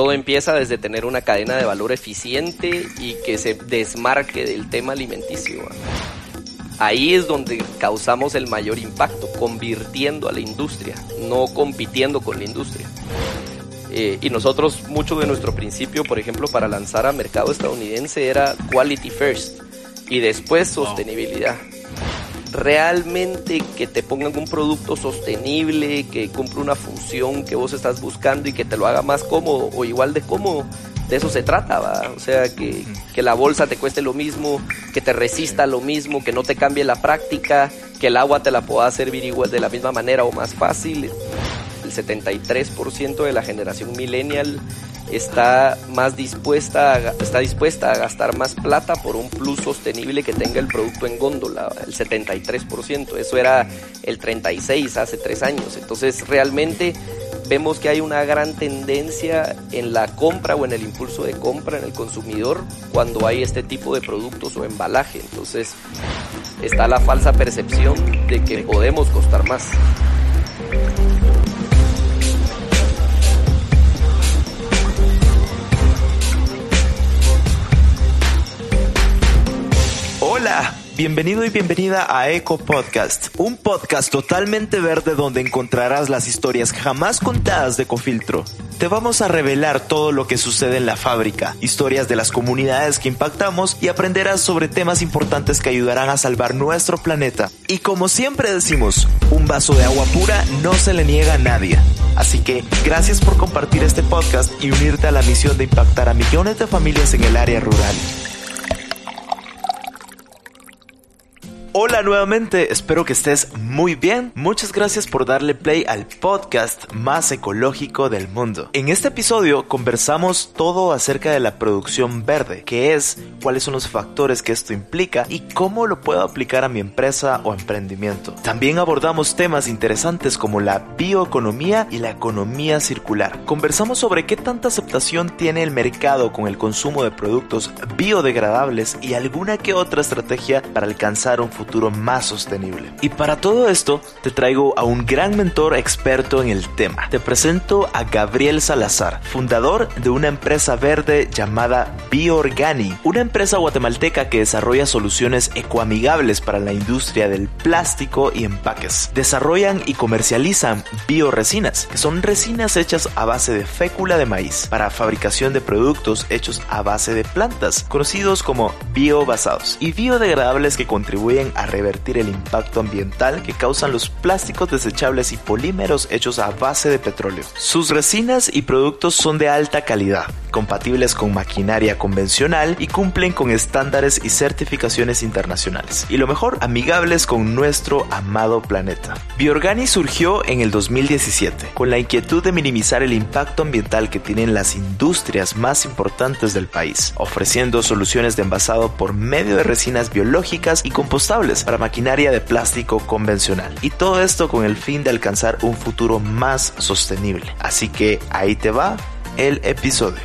todo empieza desde tener una cadena de valor eficiente y que se desmarque del tema alimenticio. Ahí es donde causamos el mayor impacto, convirtiendo a la industria, no compitiendo con la industria. Eh, y nosotros, mucho de nuestro principio, por ejemplo, para lanzar a mercado estadounidense era quality first y después sostenibilidad. Realmente que te pongan un producto sostenible, que cumpla una función que vos estás buscando y que te lo haga más cómodo o igual de cómodo, de eso se trata, ¿va? O sea, que, que la bolsa te cueste lo mismo, que te resista lo mismo, que no te cambie la práctica, que el agua te la pueda servir igual de la misma manera o más fácil el 73% de la generación millennial está más dispuesta a, está dispuesta a gastar más plata por un plus sostenible que tenga el producto en góndola, el 73%, eso era el 36 hace tres años, entonces realmente vemos que hay una gran tendencia en la compra o en el impulso de compra en el consumidor cuando hay este tipo de productos o embalaje, entonces está la falsa percepción de que podemos costar más. Hola, bienvenido y bienvenida a Eco Podcast, un podcast totalmente verde donde encontrarás las historias jamás contadas de Ecofiltro. Te vamos a revelar todo lo que sucede en la fábrica, historias de las comunidades que impactamos y aprenderás sobre temas importantes que ayudarán a salvar nuestro planeta. Y como siempre decimos, un vaso de agua pura no se le niega a nadie. Así que gracias por compartir este podcast y unirte a la misión de impactar a millones de familias en el área rural. Hola nuevamente, espero que estés muy bien. Muchas gracias por darle play al podcast más ecológico del mundo. En este episodio conversamos todo acerca de la producción verde, qué es, cuáles son los factores que esto implica y cómo lo puedo aplicar a mi empresa o emprendimiento. También abordamos temas interesantes como la bioeconomía y la economía circular. Conversamos sobre qué tanta aceptación tiene el mercado con el consumo de productos biodegradables y alguna que otra estrategia para alcanzar un futuro más sostenible. Y para todo esto, te traigo a un gran mentor experto en el tema. Te presento a Gabriel Salazar, fundador de una empresa verde llamada Bioorgani, una empresa guatemalteca que desarrolla soluciones ecoamigables para la industria del plástico y empaques. Desarrollan y comercializan bioresinas, que son resinas hechas a base de fécula de maíz para fabricación de productos hechos a base de plantas, conocidos como biobasados, y biodegradables que contribuyen a revertir el impacto ambiental que causan los plásticos desechables y polímeros hechos a base de petróleo. Sus resinas y productos son de alta calidad, compatibles con maquinaria convencional y cumplen con estándares y certificaciones internacionales. Y lo mejor, amigables con nuestro amado planeta. Biorgani surgió en el 2017 con la inquietud de minimizar el impacto ambiental que tienen las industrias más importantes del país, ofreciendo soluciones de envasado por medio de resinas biológicas y compostables para maquinaria de plástico convencional. Y todo esto con el fin de alcanzar un futuro más sostenible. Así que ahí te va el episodio.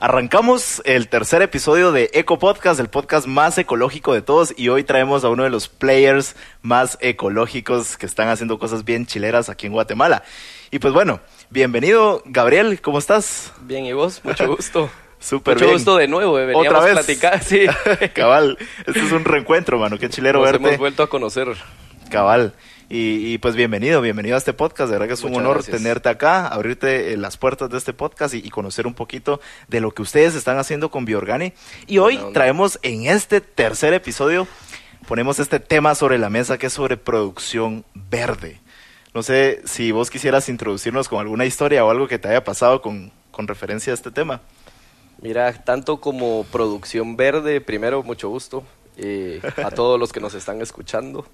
Arrancamos el tercer episodio de Eco Podcast, el podcast más ecológico de todos, y hoy traemos a uno de los players más ecológicos que están haciendo cosas bien chileras aquí en Guatemala. Y pues bueno, bienvenido Gabriel, ¿cómo estás? Bien, ¿y vos? Mucho gusto. Súper Mucho bien. gusto de nuevo, eh, veníamos ¿Otra vez? a platicar, sí. Cabal, este es un reencuentro, mano, qué chilero Nos verte. hemos vuelto a conocer. Cabal. Y, y, pues bienvenido, bienvenido a este podcast. De verdad que es un honor gracias. tenerte acá, abrirte eh, las puertas de este podcast y, y conocer un poquito de lo que ustedes están haciendo con Biorgani. Y hoy traemos en este tercer episodio, ponemos este tema sobre la mesa que es sobre producción verde. No sé si vos quisieras introducirnos con alguna historia o algo que te haya pasado con, con referencia a este tema. Mira, tanto como producción verde, primero, mucho gusto eh, a todos los que nos están escuchando.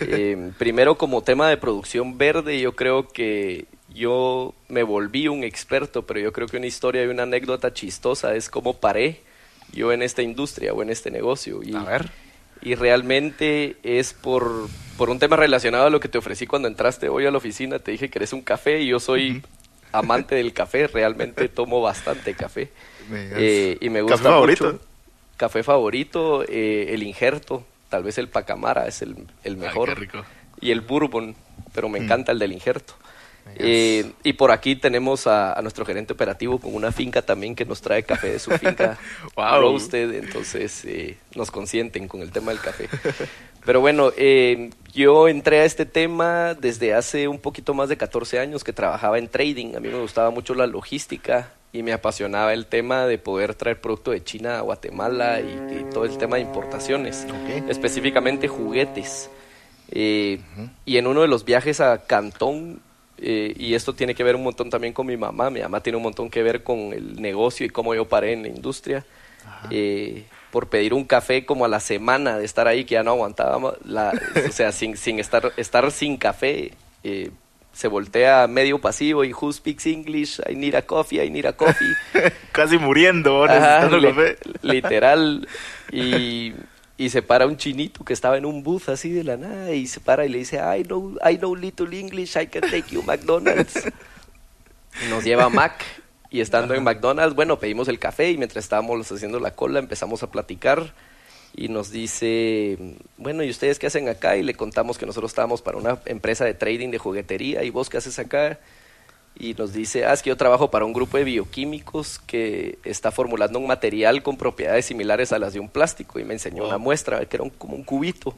Eh, primero, como tema de producción verde, yo creo que yo me volví un experto, pero yo creo que una historia y una anécdota chistosa es cómo paré yo en esta industria o en este negocio. Y, A ver. y realmente es por, por un tema relacionado a lo que te ofrecí cuando entraste hoy a la oficina. Te dije que eres un café y yo soy amante del café. Realmente tomo bastante café. Me. Eh, y me ¿Café gusta favorito? Café favorito, eh, el injerto, tal vez el pacamara es el, el mejor. qué rico. Y el bourbon, pero me encanta el del injerto. Eh, y por aquí tenemos a, nuestro gerente operativo con una finca también que nos trae café de su finca wow. roasted, entonces eh, nos consienten con el tema del café. Pero bueno, eh, yo entré a este tema desde hace un poquito más de 14 años que trabajaba en trading. A mí me gustaba mucho la logística y me apasionaba el tema de poder traer producto de China a Guatemala y, todo el tema de importaciones, específicamente juguetes. Y en uno de los viajes a Cantón eh, y esto tiene que ver un montón también con mi mamá. Mi mamá tiene un montón que ver con el negocio y cómo yo paré en la industria. Eh, por pedir un café como a la semana de estar ahí, que ya no aguantaba, la, o sea, sin, sin estar, estar sin café, eh, se voltea medio pasivo y who speaks English, I need a coffee, I need a coffee. Casi muriendo, necesitando café. Literal. Y y se para un chinito que estaba en un booth así de la nada y se para y le dice, I know, I know little English, I can take you McDonald's. nos lleva a Mac y estando en McDonald's, bueno, pedimos el café y mientras estábamos haciendo la cola empezamos a platicar y nos dice, bueno, ¿y ustedes qué hacen acá? Y le contamos que nosotros estábamos para una empresa de trading de juguetería y vos qué haces acá? y nos dice, ah, es que yo trabajo para un grupo de bioquímicos que está formulando un material con propiedades similares a las de un plástico y me enseñó una muestra, que era como un cubito.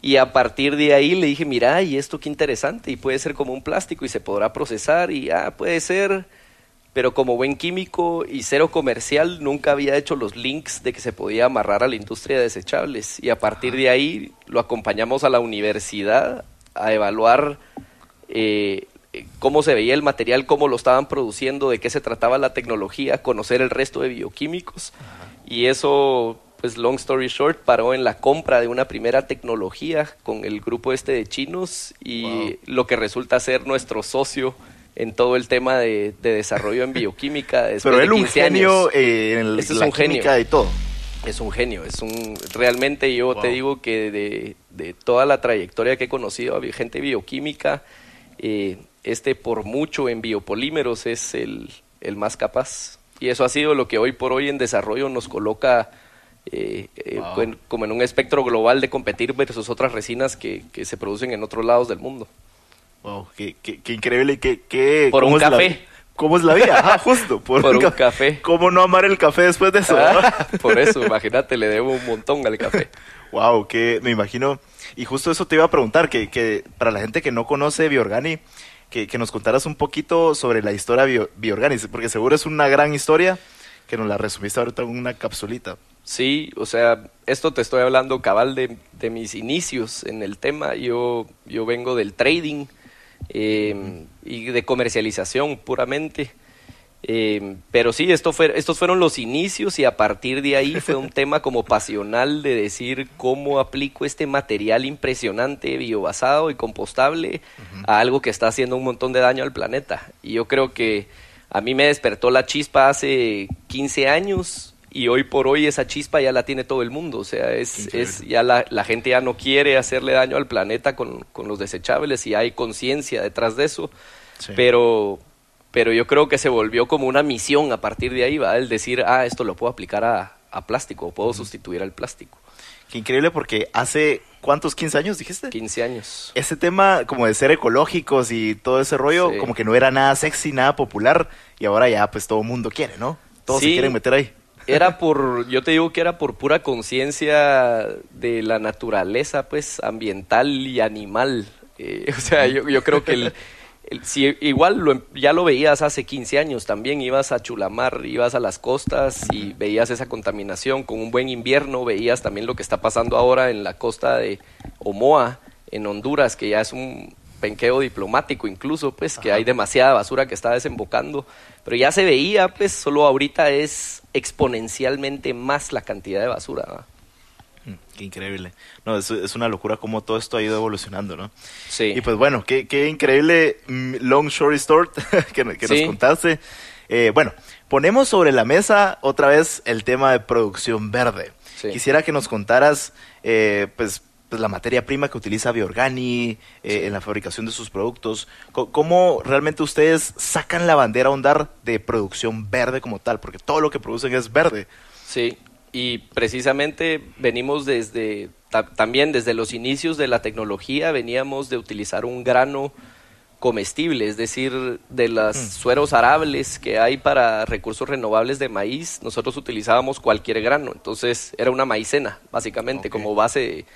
Y a partir de ahí le dije, mira, y esto qué interesante, y puede ser como un plástico y se podrá procesar, y ah, puede ser, pero como buen químico y cero comercial, nunca había hecho los links de que se podía amarrar a la industria de desechables. Y a partir de ahí lo acompañamos a la universidad a evaluar eh, cómo se veía el material, cómo lo estaban produciendo, de qué se trataba la tecnología, conocer el resto de bioquímicos. Y eso, pues long story short, paró en la compra de una primera tecnología con el grupo este de chinos y lo que resulta ser nuestro socio en todo el tema de, desarrollo en bioquímica. Pero él un genio eh, en este la química y todo. Es un genio, es un realmente yo te digo que de, de, toda la trayectoria que he conocido a gente bioquímica, eh, este por mucho en biopolímeros es el, más capaz. Y eso ha sido lo que hoy por hoy en desarrollo nos coloca eh, eh, como en un espectro global de competir versus otras resinas que, se producen en otros lados del mundo. Wow, qué, increíble. Qué, por un café. ¿Cómo es la vida? Ah, justo. Por, un, café. ¿Cómo no amar el café después de eso? Ah, por eso, imagínate, le debo un montón al café. Wow, que me imagino. Y justo eso te iba a preguntar, que, que para la gente que no conoce Biorgani, que, nos contaras un poquito sobre la historia Bio, Bioorganis, porque seguro es una gran historia que nos la resumiste ahorita en una capsulita. Sí, o sea, esto te estoy hablando cabal de, de mis inicios en el tema. Yo, yo vengo del trading eh, y de comercialización puramente. Eh, pero sí, esto fue, estos fueron los inicios y a partir de ahí fue un tema como pasional de decir cómo aplico este material impresionante, biobasado y compostable a algo que está haciendo un montón de daño al planeta. Y yo creo que a mí me despertó la chispa hace 15 años y hoy por hoy esa chispa ya la tiene todo el mundo. O sea, es, es ya la, la, gente ya no quiere hacerle daño al planeta con, con los desechables y hay conciencia detrás de eso. Pero pero yo creo que se volvió como una misión a partir de ahí, va el decir, ah, esto lo puedo aplicar a, a plástico, puedo sustituir al plástico. Qué increíble porque hace, ¿cuántos? ¿15 años dijiste? 15 años. Ese tema como de ser ecológicos y todo ese rollo, como que no era nada sexy, nada popular, y ahora ya pues todo el mundo quiere, ¿no? Todos se quieren meter ahí. Era por, yo te digo que era por pura conciencia de la naturaleza, pues, ambiental y animal. Eh, o sea, yo, yo creo que el si igual lo, em, ya lo veías hace 15 años también, ibas a Chulamar, ibas a las costas y veías esa contaminación, con un buen invierno veías también lo que está pasando ahora en la costa de Omoa, en Honduras, que ya es un penqueo diplomático incluso, pues que hay demasiada basura que está desembocando, pero ya se veía, pues solo ahorita es exponencialmente más la cantidad de basura. Mm, qué increíble. No, es, es, una locura cómo todo esto ha ido evolucionando, ¿no? Sí. Y pues bueno, qué, qué increíble mm, long story short que, nos contaste. Eh, bueno, ponemos sobre la mesa otra vez el tema de producción verde. Quisiera que nos contaras, eh, pues, pues, la materia prima que utiliza Biorgani eh, en la fabricación de sus productos. ¿Cómo realmente ustedes sacan la bandera a ondar de producción verde como tal? Porque todo lo que producen es verde. Sí, y precisamente venimos desde, también desde los inicios de la tecnología, veníamos de utilizar un grano comestible, es decir, de los mm. sueros arables que hay para recursos renovables de maíz, nosotros utilizábamos cualquier grano, entonces era una maicena, básicamente, como base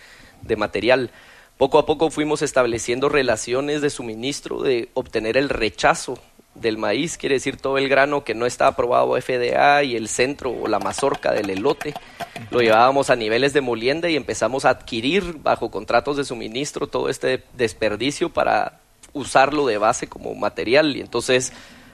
de, material. Poco a poco fuimos estableciendo relaciones de suministro, de obtener el rechazo del maíz, quiere decir todo el grano que no está aprobado FDA y el centro o la mazorca del elote, lo llevábamos a niveles de molienda y empezamos a adquirir bajo contratos de suministro todo este desperdicio para usarlo de base como material y entonces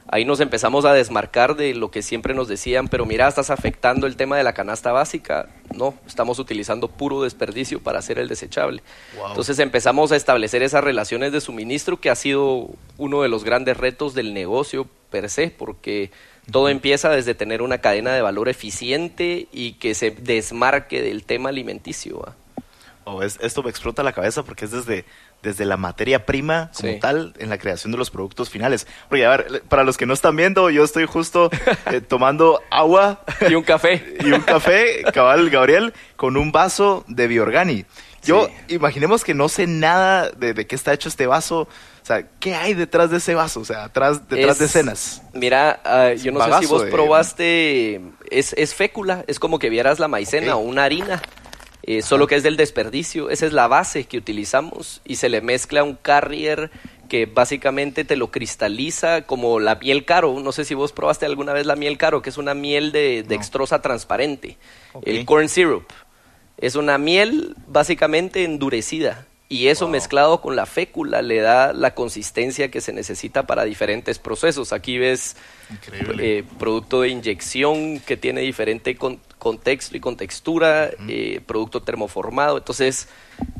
ahí nos empezamos a desmarcar de lo que siempre nos decían, pero mira, estás afectando el tema de la canasta básica. No, estamos utilizando puro desperdicio para hacer el desechable. Entonces empezamos a establecer esas relaciones de suministro que ha sido uno de los grandes retos del negocio per se, porque todo empieza desde tener una cadena de valor eficiente y que se desmarque del tema alimenticio. Oh, esto me explota la cabeza porque es desde desde la materia prima como tal en la creación de los productos finales. Porque, a ver, para los que no están viendo, yo estoy justo eh, tomando agua. Y un café. y un café, cabal Gabriel, con un vaso de Biorgani. Yo, imaginemos que no sé nada de, qué está hecho este vaso. O sea, ¿qué hay detrás de ese vaso? O sea, atrás, detrás de escenas. Mira, ah, yo no sé si vos probaste. Es, es fécula, es como que vieras la maicena o una harina. Eh, solo que es del desperdicio. Esa es la base que utilizamos y se le mezcla un carrier que básicamente te lo cristaliza como la miel caro. No sé si vos probaste alguna vez la miel caro, que es una miel de dextrosa transparente. El corn syrup. Es una miel básicamente endurecida y eso mezclado con la fécula le da la consistencia que se necesita para diferentes procesos. Aquí ves eh, producto de inyección que tiene diferente contexto y contextura, eh, producto termoformado. Entonces,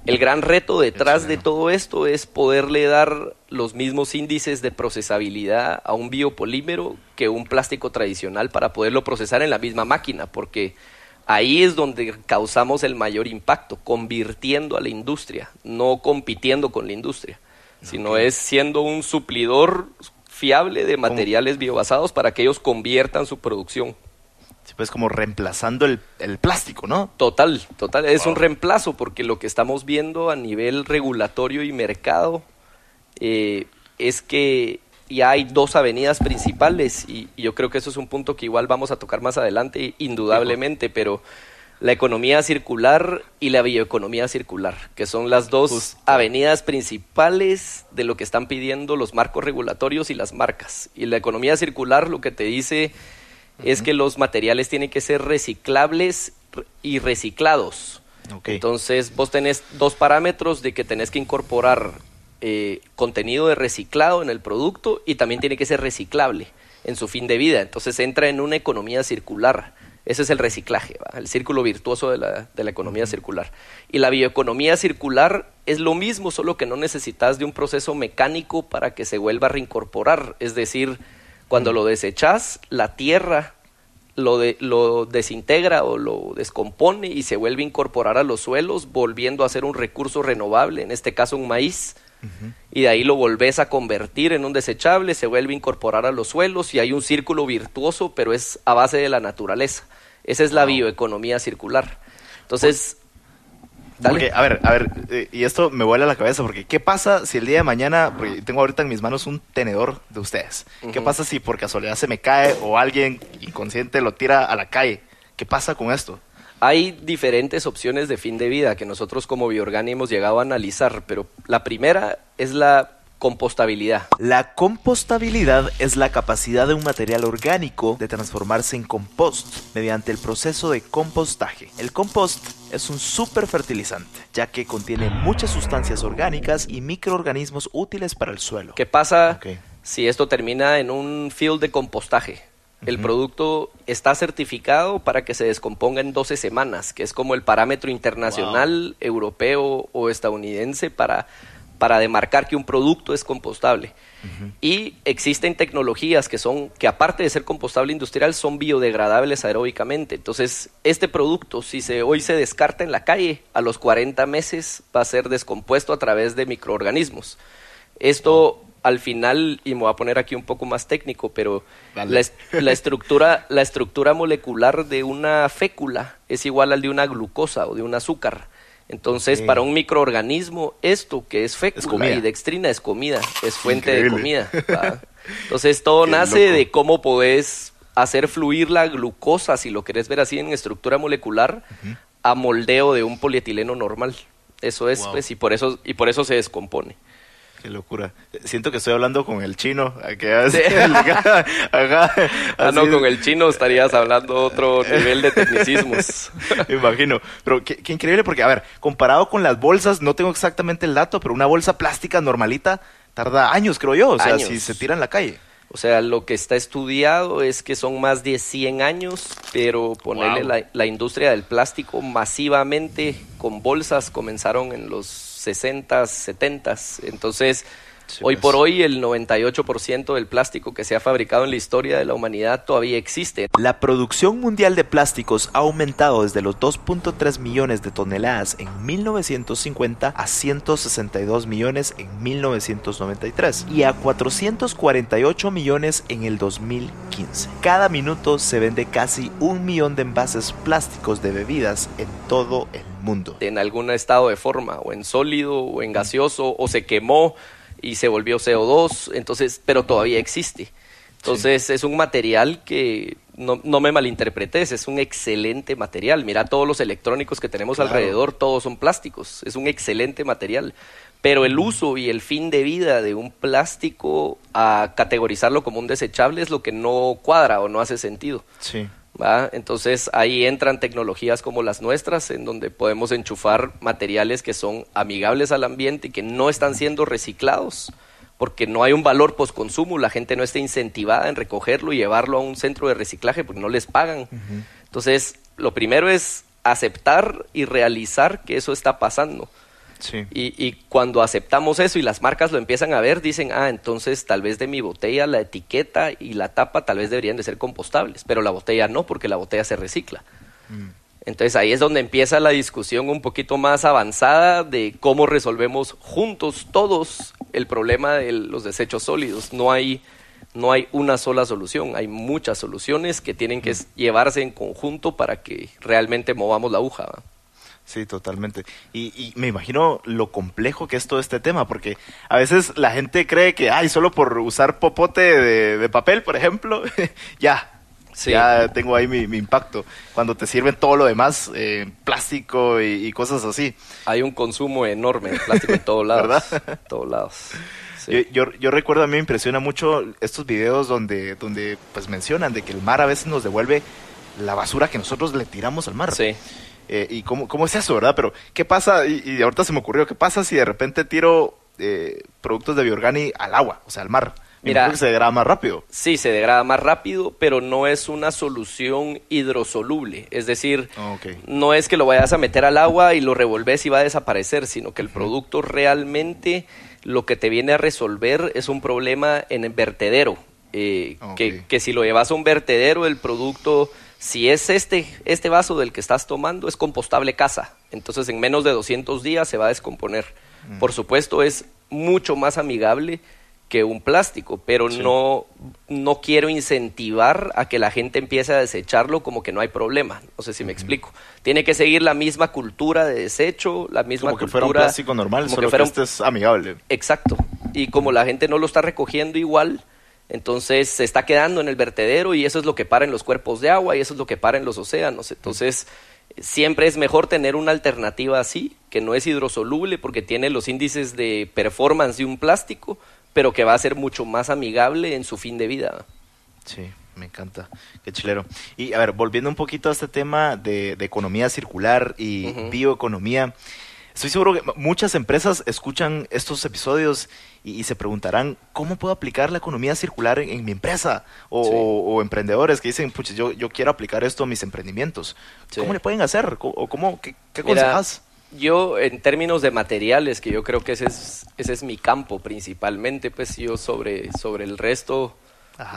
el gran reto detrás de todo esto es poderle dar los mismos índices de procesabilidad a un biopolímero que un plástico tradicional para poderlo procesar en la misma máquina, porque ahí es donde causamos el mayor impacto, convirtiendo a la industria, no compitiendo con la industria, sino es siendo un suplidor fiable de materiales biobasados para que ellos conviertan su producción. Sí, pues como reemplazando el, plástico, ¿no? Total, total, es un reemplazo porque lo que estamos viendo a nivel regulatorio y mercado eh, es que ya hay dos avenidas principales y, yo creo que eso es un punto que igual vamos a tocar más adelante, indudablemente, pero la economía circular y la bioeconomía circular, que son las dos avenidas principales de lo que están pidiendo los marcos regulatorios y las marcas. Y la economía circular lo que te dice es que los materiales tienen que ser reciclables y reciclados. Entonces vos tenés dos parámetros de que tenés que incorporar eh, contenido de reciclado en el producto y también tiene que ser reciclable en su fin de vida. Entonces entra en una economía circular. Ese es el reciclaje, el círculo virtuoso de la, de la economía circular. Y la bioeconomía circular es lo mismo, solo que no necesitas de un proceso mecánico para que se vuelva a reincorporar. Es decir, cuando lo desechas, la tierra lo, de, lo desintegra o lo descompone y se vuelve a incorporar a los suelos, volviendo a ser un recurso renovable, en este caso un maíz y de ahí lo volvés a convertir en un desechable, se vuelve a incorporar a los suelos y hay un círculo virtuoso, pero es a base de la naturaleza. Esa es la bioeconomía circular. Entonces, Porque, a ver, a ver, eh, y esto me vuela la cabeza, porque ¿qué pasa si el día de mañana, porque tengo ahorita en mis manos un tenedor de ustedes, ¿qué pasa si por casualidad se me cae o alguien inconsciente lo tira a la calle? ¿Qué pasa con esto? Hay diferentes opciones de fin de vida que nosotros como Biorgani hemos llegado a analizar, pero la primera es la compostabilidad. La compostabilidad es la capacidad de un material orgánico de transformarse en compost mediante el proceso de compostaje. El compost es un superfertilizante, ya que contiene muchas sustancias orgánicas y microorganismos útiles para el suelo. ¿Qué pasa si esto termina en un field de compostaje? El producto está certificado para que se descomponga en 12 semanas, que es como el parámetro internacional, europeo o estadounidense para, para demarcar que un producto es compostable. Y existen tecnologías que son, que aparte de ser compostable industrial, son biodegradables aeróbicamente. Entonces, este producto, si se, hoy se descarta en la calle, a los 40 meses va a ser descompuesto a través de microorganismos. Esto al final, y me voy a poner aquí un poco más técnico, pero la, estructura, la estructura molecular de una fécula es igual al de una glucosa o de un azúcar. Entonces, para un microorganismo, esto que es fécula y dextrina es comida, es fuente de comida. Entonces, todo nace de cómo podés hacer fluir la glucosa, si lo querés ver así en estructura molecular, a moldeo de un polietileno normal. Eso es, pues, y por eso, y por eso se descompone. Qué locura. Siento que estoy hablando con el chino. ah, no, con el chino estarías hablando otro nivel de tecnicismos. Me imagino. Pero qué, increíble porque, a ver, comparado con las bolsas, no tengo exactamente el dato, pero una bolsa plástica normalita tarda años, creo yo. O sea, si se tira en la calle. O sea, lo que está estudiado es que son más de 100 años, pero ponerle la, la industria del plástico masivamente con bolsas comenzaron en los 60, 70. Entonces, hoy por pues. hoy el 98% del plástico que se ha fabricado en la historia de la humanidad todavía existe. La producción mundial de plásticos ha aumentado desde los 2.3 millones de toneladas en 1950 a 162 millones en 1993 y a 448 millones en el 2015. Cada minuto se vende casi un millón de envases plásticos de bebidas en todo el mundo. En algún estado de forma, o en sólido, o en gaseoso, o se quemó y se volvió CO2, entonces, pero todavía existe. Entonces es un material que no, no, me malinterpretes, es un excelente material. Mira todos los electrónicos que tenemos alrededor, todos son plásticos, es un excelente material. Pero el uso y el fin de vida de un plástico a categorizarlo como un desechable es lo que no cuadra o no hace sentido. Sí. Entonces ahí entran tecnologías como las nuestras, en donde podemos enchufar materiales que son amigables al ambiente y que no están siendo reciclados, porque no hay un valor postconsumo, la gente no está incentivada en recogerlo y llevarlo a un centro de reciclaje porque no les pagan. Entonces, lo primero es aceptar y realizar que eso está pasando. Y, cuando aceptamos eso y las marcas lo empiezan a ver, dicen, ah, entonces tal vez de mi botella la etiqueta y la tapa tal vez deberían de ser compostables, pero la botella no, porque la botella se recicla. Mm. Entonces ahí es donde empieza la discusión un poquito más avanzada de cómo resolvemos juntos todos el problema de los desechos sólidos. No hay, no hay una sola solución, hay muchas soluciones que tienen que mm. llevarse en conjunto para que realmente movamos la aguja. Sí, totalmente. Y, me imagino lo complejo que es todo este tema, porque a veces la gente cree que, ay, solo por usar popote de, papel, por ejemplo, ya, ya tengo ahí mi, impacto. Cuando te sirven todo lo demás, eh, plástico y, cosas así. Hay un consumo enorme de plástico en todos lados. ¿Verdad? todos lados. Yo, yo, recuerdo, a mí me impresiona mucho estos videos donde, donde pues mencionan de que el mar a veces nos devuelve la basura que nosotros le tiramos al mar. Sí. Eh, y cómo, cómo es eso, ¿verdad? Pero, ¿qué pasa? Y, ahorita se me ocurrió, ¿qué pasa si de repente tiro eh, productos de Biorgani al agua, o sea, al mar? Mira, se degrada más rápido. Sí, se degrada más rápido, pero no es una solución hidrosoluble. Es decir, ah, no es que lo vayas a meter al agua y lo revolves y va a desaparecer, sino que el producto realmente lo que te viene a resolver es un problema en el vertedero. Eh, que, que si lo llevas a un vertedero, el producto si es este, este vaso del que estás tomando, es compostable casa. Entonces en menos de 200 días se va a descomponer. Mm. Por supuesto es mucho más amigable que un plástico, pero no, no quiero incentivar a que la gente empiece a desecharlo como que no hay problema. No sé si me explico. Tiene que seguir la misma cultura de desecho, la misma como cultura. que fuera un plástico normal, solo que, este es amigable. Exacto. Y como la gente no lo está recogiendo igual, entonces se está quedando en el vertedero y eso es lo que para en los cuerpos de agua y eso es lo que para en los océanos. Entonces siempre es mejor tener una alternativa así, que no es hidrosoluble porque tiene los índices de performance de un plástico, pero que va a ser mucho más amigable en su fin de vida. Sí, me encanta, qué chilero. Y a ver, volviendo un poquito a este tema de, economía circular y bioeconomía, Estoy seguro que muchas empresas escuchan estos episodios y, se preguntarán, ¿cómo puedo aplicar la economía circular en, mi empresa? O, emprendedores que dicen, pues yo, yo quiero aplicar esto a mis emprendimientos. ¿Cómo le pueden hacer? ¿O cómo, qué, qué aconsejas? Yo, en términos de materiales, que yo creo que ese es, ese es mi campo principalmente, pues yo sobre, sobre el resto...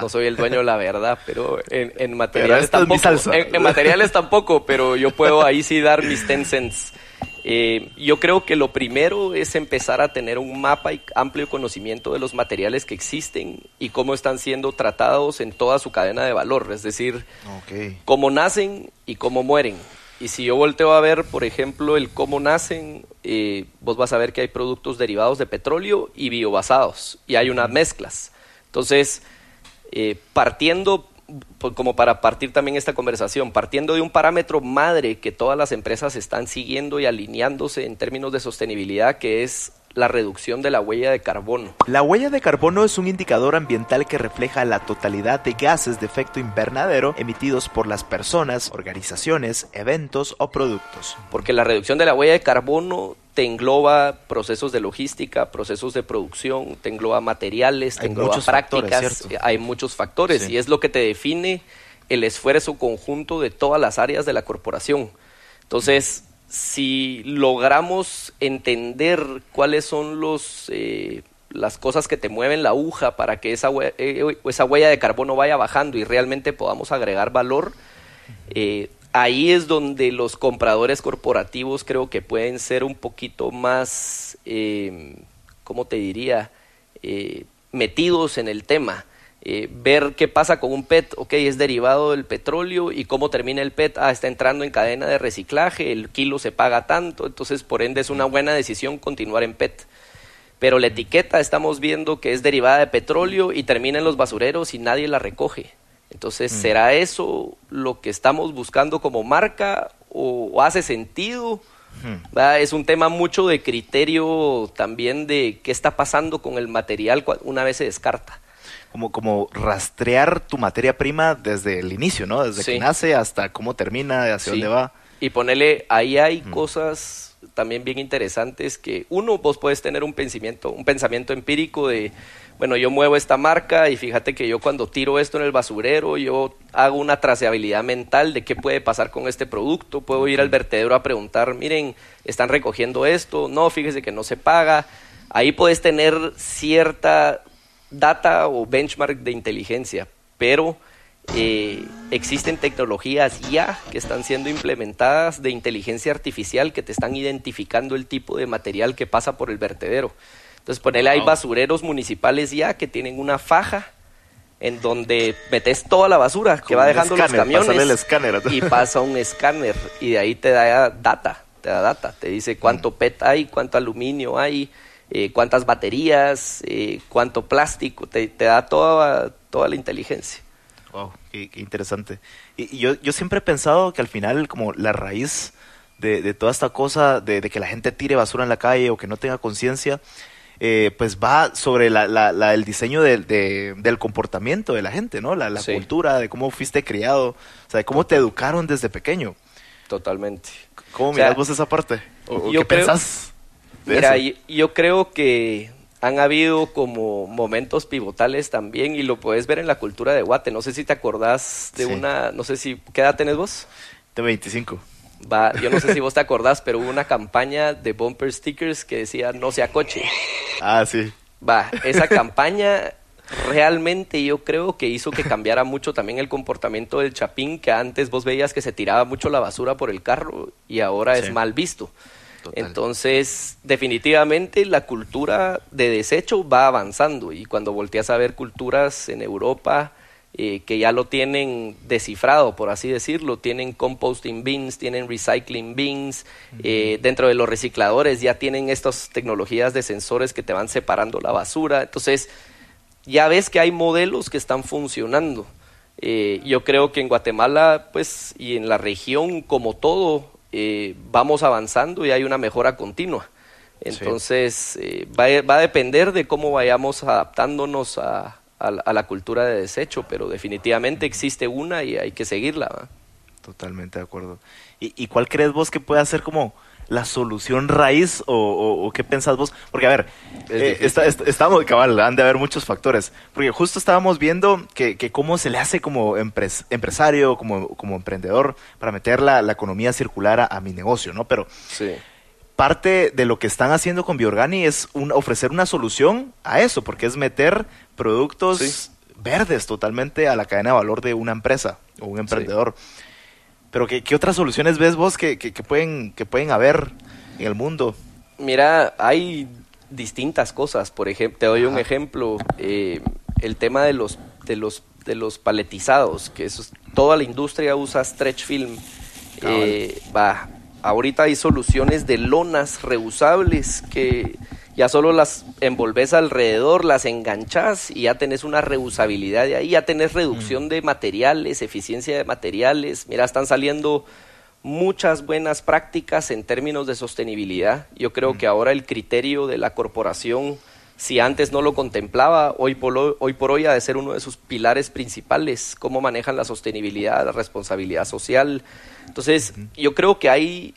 No soy el dueño de la verdad, pero en, materiales tampoco. En, en, materiales tampoco, pero yo puedo ahí sí dar mis ten cents. Eh, yo creo que lo primero es empezar a tener un mapa y amplio conocimiento de los materiales que existen y cómo están siendo tratados en toda su cadena de valor, es decir, cómo nacen y cómo mueren. Y si yo volteo a ver, por ejemplo, el cómo nacen, eh, vos vas a ver que hay productos derivados de petróleo y biobasados, y hay unas mezclas. Entonces, eh, partiendo, como para partir también esta conversación, partiendo de un parámetro madre que todas las empresas están siguiendo y alineándose en términos de sostenibilidad, que es la reducción de la huella de carbono. La huella de carbono es un indicador ambiental que refleja la totalidad de gases de efecto invernadero emitidos por las personas, organizaciones, eventos o productos. Porque la reducción de la huella de carbono te engloba procesos de logística, procesos de producción, te engloba materiales, te engloba prácticas, hay muchos factores y es lo que te define el esfuerzo conjunto de todas las áreas de la corporación. Entonces, si logramos entender cuáles son los, eh, las cosas que te mueven la aguja para que esa, eh, esa huella de carbono vaya bajando y realmente podamos agregar valor, eh, ahí es donde los compradores corporativos creo que pueden ser un poquito más, ¿cómo te diría?, metidos en el tema. Eh, ver qué pasa con un PET, ok, es derivado del petróleo y cómo termina el PET, ah, está entrando en cadena de reciclaje, el kilo se paga tanto, entonces por ende es una buena decisión continuar en PET. Pero la etiqueta estamos viendo que es derivada de petróleo y termina en los basureros y nadie la recoge. Entonces, mm. ¿será eso lo que estamos buscando como marca o, hace sentido? Hmm. Es un tema mucho de criterio también de qué está pasando con el material una vez se descarta como, como rastrear tu materia prima desde el inicio, ¿no? Desde que nace hasta cómo termina, hacia dónde va. Y ponerle, ahí hay cosas también bien interesantes que uno, vos puedes tener un pensamiento, un pensamiento empírico de, bueno, yo muevo esta marca y fíjate que yo cuando tiro esto en el basurero, yo hago una traceabilidad mental de qué puede pasar con este producto, puedo ir al vertedero a preguntar, miren, están recogiendo esto, no, fíjese que no se paga. Ahí puedes tener cierta data o benchmark de inteligencia, pero eh, existen tecnologías ya que están siendo implementadas de inteligencia artificial que te están identificando el tipo de material que pasa por el vertedero. Entonces, ponele, hay basureros municipales ya que tienen una faja en donde metes toda la basura que va dejando los camiones y pasa un escáner y de ahí te da data, te da data, te dice cuánto PET hay, cuánto aluminio hay, eh, cuántas baterías, eh, cuánto plástico, te, da toda, toda la inteligencia. Wow, qué, interesante. Y, yo, yo siempre he pensado que al final como la raíz de, toda esta cosa de, que la gente tire basura en la calle o que no tenga conciencia, eh, pues va sobre la, la, el diseño del comportamiento de la gente, ¿no? La, cultura, de cómo fuiste criado, o sea, de cómo te educaron desde pequeño. Totalmente. ¿Cómo miras vos esa parte? ¿O, qué pensás? Mira, yo, creo que han habido como momentos pivotales también y lo puedes ver en la cultura de Guate. No sé si te acordás de una, no sé si, ¿qué edad tenés vos? De 25. Va, yo no sé si vos te acordás, pero hubo una campaña de bumper stickers que decía no sea coche. Ah, sí. Va, esa campaña realmente yo creo que hizo que cambiara mucho también el comportamiento del chapín, que antes vos veías que se tiraba mucho la basura por el carro y ahora es mal visto. Entonces, definitivamente la cultura de desecho va avanzando y cuando volteas a ver culturas en Europa eh, que ya lo tienen descifrado, por así decirlo, tienen composting bins, tienen recycling bins, eh, dentro de los recicladores ya tienen estas tecnologías de sensores que te van separando la basura. Entonces, ya ves que hay modelos que están funcionando. Eh, yo creo que en Guatemala, pues, y en la región como todo, eh, vamos avanzando y hay una mejora continua. Entonces, eh, va, va, a depender de cómo vayamos adaptándonos a, a, la cultura de desecho, pero definitivamente existe una y hay que seguirla. Totalmente de acuerdo. ¿Y, ¿Y, cuál crees vos que puede ser como la solución raíz o, qué pensás vos? Porque a ver, eh, estamos, cabal, han de haber muchos factores. Porque justo estábamos viendo que, cómo se le hace como empresario, como, como emprendedor, para meter la, economía circular a, mi negocio, ¿no? Pero parte de lo que están haciendo con Biorgani es ofrecer una solución a eso, porque es meter productos verdes totalmente a la cadena de valor de una empresa o un emprendedor. Pero ¿qué, otras soluciones ves vos que, pueden, que pueden haber en el mundo? Mira, hay distintas cosas. Por ejemplo, te doy un ejemplo. Eh, el tema de los, de los, de los paletizados, que eso toda la industria usa stretch film Eh, va, ahorita hay soluciones de lonas reusables que ya solo las envolves alrededor, las enganchas y ya tenés una reusabilidad de ahí, ya tenés reducción mm. de materiales, eficiencia de materiales. Mira, están saliendo muchas buenas prácticas en términos de sostenibilidad. Yo creo mm. que ahora el criterio de la corporación, si antes no lo contemplaba, hoy por hoy, por hoy ha de ser uno de sus pilares principales, cómo manejan la sostenibilidad, la responsabilidad social. Entonces, yo creo que hay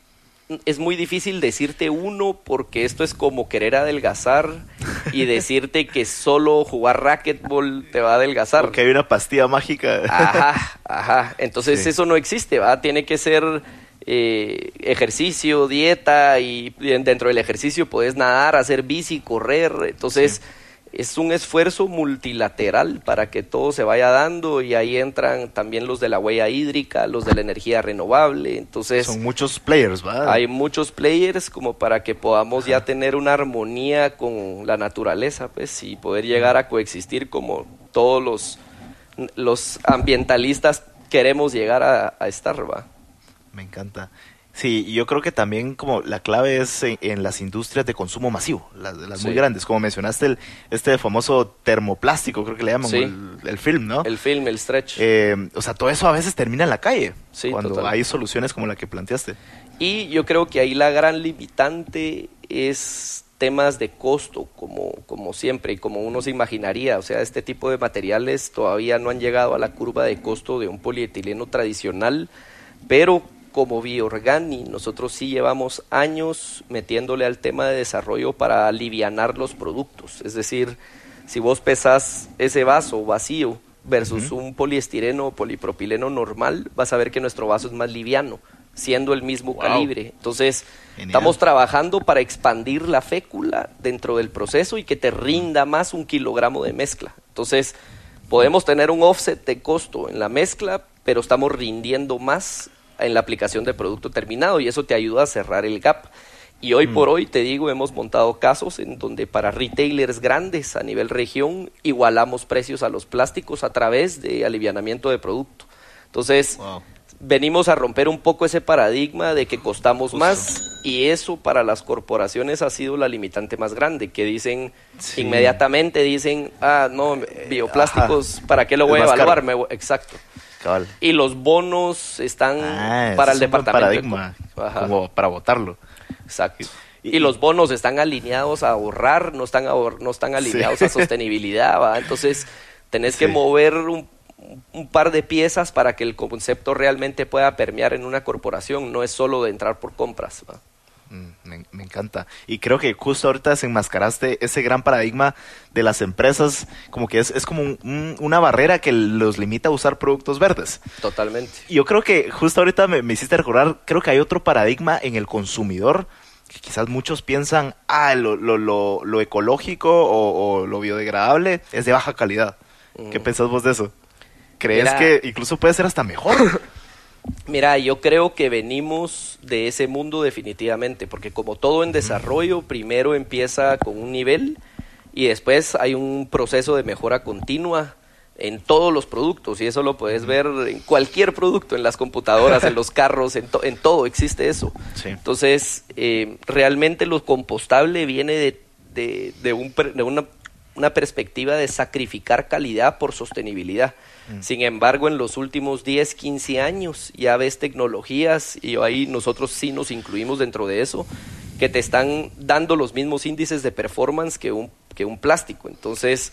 es muy difícil decirte uno porque esto es como querer adelgazar y decirte que solo jugar racquetball te va a adelgazar. Porque hay una pastilla mágica. Ajá, ajá. Entonces eso no existe, ¿va? Tiene que ser eh, ejercicio, dieta y dentro del ejercicio puedes nadar, hacer bici, correr. Entonces es un esfuerzo multilateral para que todo se vaya dando y ahí entran también los de la huella hídrica, los de la energía renovable, entonces... Son muchos players, ¿verdad? Hay muchos players como para que podamos ya tener una armonía con la naturaleza, pues, y poder llegar a coexistir como todos los, los ambientalistas queremos llegar a, a estar, ¿va? Me encanta. Sí, yo creo que también como la clave es en, las industrias de consumo masivo, las, las muy grandes, como mencionaste el, este famoso termoplástico, creo que le llaman, el, film, ¿no? El film, el stretch. Eh, o sea, todo eso a veces termina en la calle, cuando hay soluciones como la que planteaste. Y yo creo que ahí la gran limitante es temas de costo, como, como siempre y como uno se imaginaría. O sea, este tipo de materiales todavía no han llegado a la curva de costo de un polietileno tradicional, pero como Biorgani, nosotros sí llevamos años metiéndole al tema de desarrollo para alivianar los productos. Es decir, si vos pesas ese vaso vacío versus un poliestireno o polipropileno normal, vas a ver que nuestro vaso es más liviano, siendo el mismo calibre. Entonces, estamos trabajando para expandir la fécula dentro del proceso y que te rinda más un kilogramo de mezcla. Entonces, podemos tener un offset de costo en la mezcla, pero estamos rindiendo más en la aplicación del producto terminado y eso te ayuda a cerrar el gap. Y hoy por mm. hoy, te digo, hemos montado casos en donde para retailers grandes a nivel región igualamos precios a los plásticos a través de alivianamiento de producto. Entonces, venimos a romper un poco ese paradigma de que costamos más y eso para las corporaciones ha sido la limitante más grande, que dicen inmediatamente, dicen, ah, no, eh, bioplásticos, ¿para qué lo voy a evaluar? exacto. Y los bonos están ah, para el departamento. Paradigma, como para votarlo. Exacto. Y, los bonos están alineados a ahorrar, no están, no están alineados a sostenibilidad. ¿va? Entonces, tenés que mover un, un, par de piezas para que el concepto realmente pueda permear en una corporación. No es solo de entrar por compras. ¿va? Mm, me, encanta. Y creo que justo ahorita desenmascaraste ese gran paradigma de las empresas, como que es, es como una barrera que los limita a usar productos verdes. Totalmente. Y yo creo que justo ahorita me, hiciste recordar, creo que hay otro paradigma en el consumidor que quizás muchos piensan, ah, lo, lo, lo, ecológico o, lo biodegradable es de baja calidad. ¿Qué mm. pensás vos de eso? ¿Crees que incluso puede ser hasta mejor? Mira, yo creo que venimos de ese mundo definitivamente, porque como todo en desarrollo, primero empieza con un nivel y después hay un proceso de mejora continua en todos los productos y eso lo puedes ver en cualquier producto, en las computadoras, en los carros, en, todo existe eso. Entonces, eh, realmente lo compostable viene de, de, de, un, de una, una perspectiva de sacrificar calidad por sostenibilidad. Mm. Sin embargo, en los últimos 10, 15 años ya ves tecnologías y ahí nosotros sí nos incluimos dentro de eso, que te están dando los mismos índices de performance que un, que un plástico. Entonces,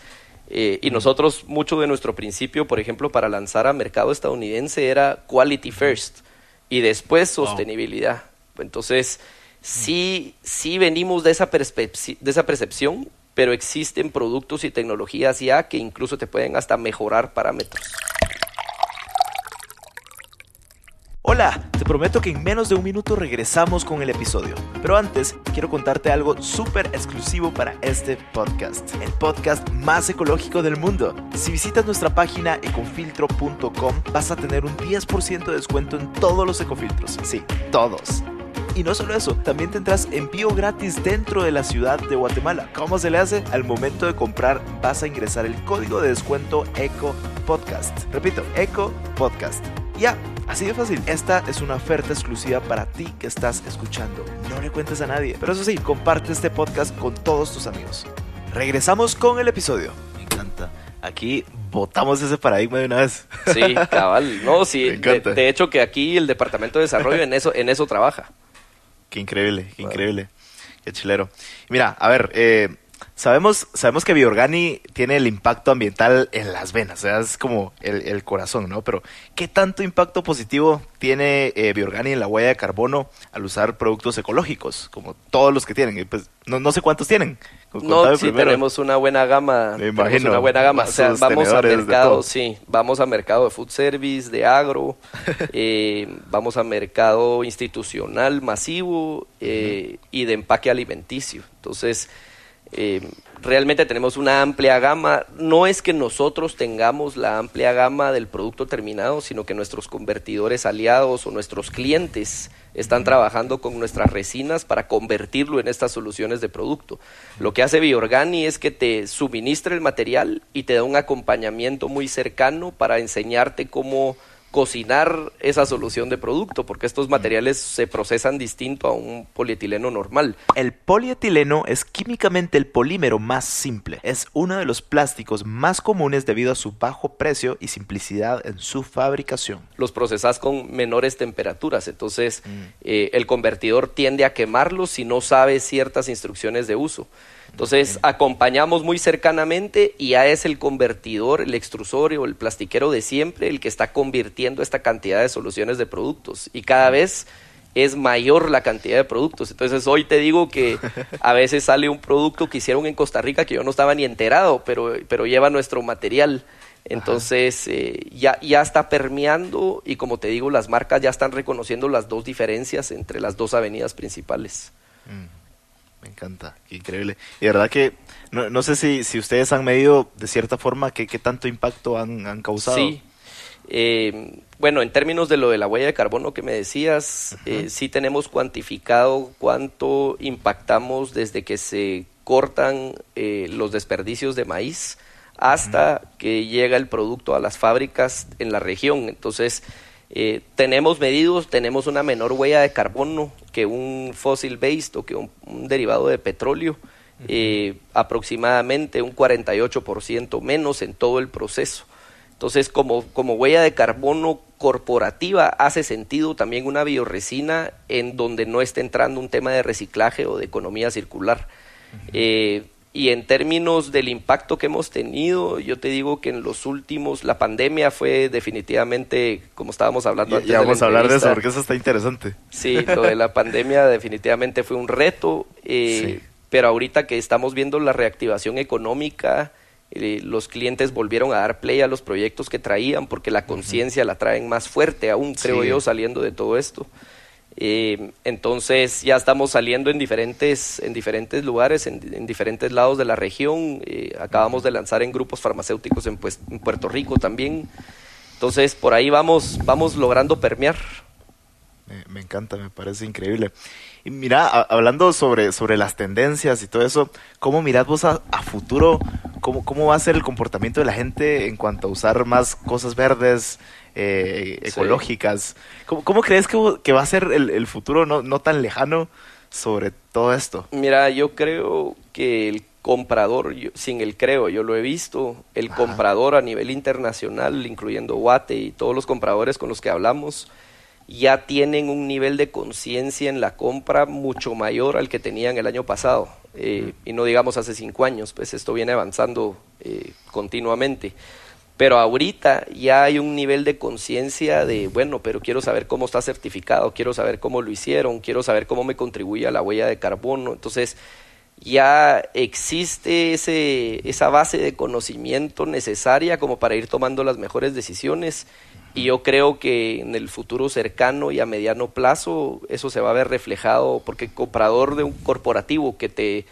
eh, y mm. nosotros, mucho de nuestro principio, por ejemplo, para lanzar a mercado estadounidense era quality first y después sostenibilidad. Entonces, mm. sí, sí venimos de esa, de esa percepción pero existen productos y tecnologías ya que incluso te pueden hasta mejorar parámetros. Hola, te prometo que en menos de un minuto regresamos con el episodio. Pero antes, quiero contarte algo súper exclusivo para este podcast, el podcast más ecológico del mundo. Si visitas nuestra página ecofiltro.com, vas a tener un 10% de descuento en todos los ecofiltros. Sí, todos. Y no solo eso, también tendrás envío gratis dentro de la ciudad de Guatemala. ¿Cómo se le hace? Al momento de comprar vas a ingresar el código de descuento ECO Podcast. Repito, ECO Podcast. Ya, Así de fácil, esta es una oferta exclusiva para ti que estás escuchando. No le cuentes a nadie, pero eso sí, comparte este podcast con todos tus amigos. Regresamos con el episodio. Me encanta. Aquí votamos ese paradigma de una vez. Sí, cabal. No, sí. De, hecho que aquí el Departamento de Desarrollo en eso, en eso trabaja. Qué increíble, qué increíble. Qué chilero. Mira, a ver, eh, Sabemos, sabemos que Biorgani tiene el impacto ambiental en las venas, o sea, es como el, corazón, ¿no? Pero, ¿qué tanto impacto positivo tiene eh, Biorgani en la huella de carbono al usar productos ecológicos, como todos los que tienen? Pues no, no sé cuántos tienen. No, sí, tenemos una buena gama. Me imagino. Una buena gama. O sea, vamos a mercado, sí, vamos a mercado de food service, de agro, eh, vamos a mercado institucional masivo eh, y de empaque alimenticio. Entonces, eh, realmente tenemos una amplia gama. No es que nosotros tengamos la amplia gama del producto terminado, sino que nuestros convertidores aliados o nuestros clientes están trabajando con nuestras resinas para convertirlo en estas soluciones de producto. Lo que hace Biorgani es que te suministra el material y te da un acompañamiento muy cercano para enseñarte cómo cocinar esa solución de producto, porque estos materiales se procesan distinto a un polietileno normal. El polietileno es químicamente el polímero más simple. Es uno de los plásticos más comunes debido a su bajo precio y simplicidad en su fabricación. Los procesas con menores temperaturas, entonces mm. eh, el convertidor tiende a quemarlos si no sabe ciertas instrucciones de uso. Entonces acompañamos muy cercanamente y ya es el convertidor, el extrusor o el plastiquero de siempre el que está convirtiendo esta cantidad de soluciones de productos y cada vez es mayor la cantidad de productos. Entonces hoy te digo que a veces sale un producto que hicieron en Costa Rica que yo no estaba ni enterado, pero, pero lleva nuestro material. Entonces eh, ya, ya está permeando y como te digo, las marcas ya están reconociendo las dos diferencias entre las dos avenidas principales. Mm. Me encanta, increíble. Y de verdad que no, no sé si, si ustedes han medido de cierta forma qué, qué tanto impacto han, han causado. Sí. Eh, bueno, en términos de lo de la huella de carbono que me decías, eh, sí tenemos cuantificado cuánto impactamos desde que se cortan eh, los desperdicios de maíz hasta que llega el producto a las fábricas en la región. Entonces, eh, tenemos medidos, tenemos una menor huella de carbono que un fossil based o que un, derivado de petróleo, eh, aproximadamente un 48% menos en todo el proceso. Entonces, como, como huella de carbono corporativa, hace sentido también una bioresina en donde no esté entrando un tema de reciclaje o de economía circular. Y en términos del impacto que hemos tenido, yo te digo que en los últimos, la pandemia fue definitivamente, como estábamos hablando antes. Ya vamos a hablar de eso, porque eso está interesante. Sí, lo de la pandemia definitivamente fue un reto, eh, pero ahorita que estamos viendo la reactivación económica, eh, los clientes volvieron a dar play a los proyectos que traían, porque la conciencia la traen más fuerte aún, creo yo, saliendo de todo esto. Entonces ya estamos saliendo en diferentes, en diferentes lugares, en, diferentes lados de la región. Eh, acabamos de lanzar en grupos farmacéuticos en, pues, en, Puerto Rico también. Entonces por ahí vamos, vamos logrando permear. Me, encanta, me parece increíble. Y mira, hablando sobre, sobre las tendencias y todo eso, ¿cómo mirad vos a, futuro? ¿Cómo, ¿Cómo va a ser el comportamiento de la gente en cuanto a usar más cosas verdes? eh, ecológicas. ¿Cómo, crees que, va a ser el, futuro no, no, tan lejano sobre todo esto? Mira, yo creo que el comprador, sin el creo, yo lo he visto, el comprador a nivel internacional, incluyendo Guate y todos los compradores con los que hablamos, ya tienen un nivel de conciencia en la compra mucho mayor al que tenían el año pasado. Eh, y no digamos hace cinco años, pues esto viene avanzando eh, continuamente. Pero ahorita ya hay un nivel de conciencia de, bueno, pero quiero saber cómo está certificado, quiero saber cómo lo hicieron, quiero saber cómo me contribuye a la huella de carbono. Entonces, ya existe ese, esa base de conocimiento necesaria como para ir tomando las mejores decisiones. Y yo creo que en el futuro cercano y a mediano plazo eso se va a ver reflejado porque el comprador de un corporativo que te,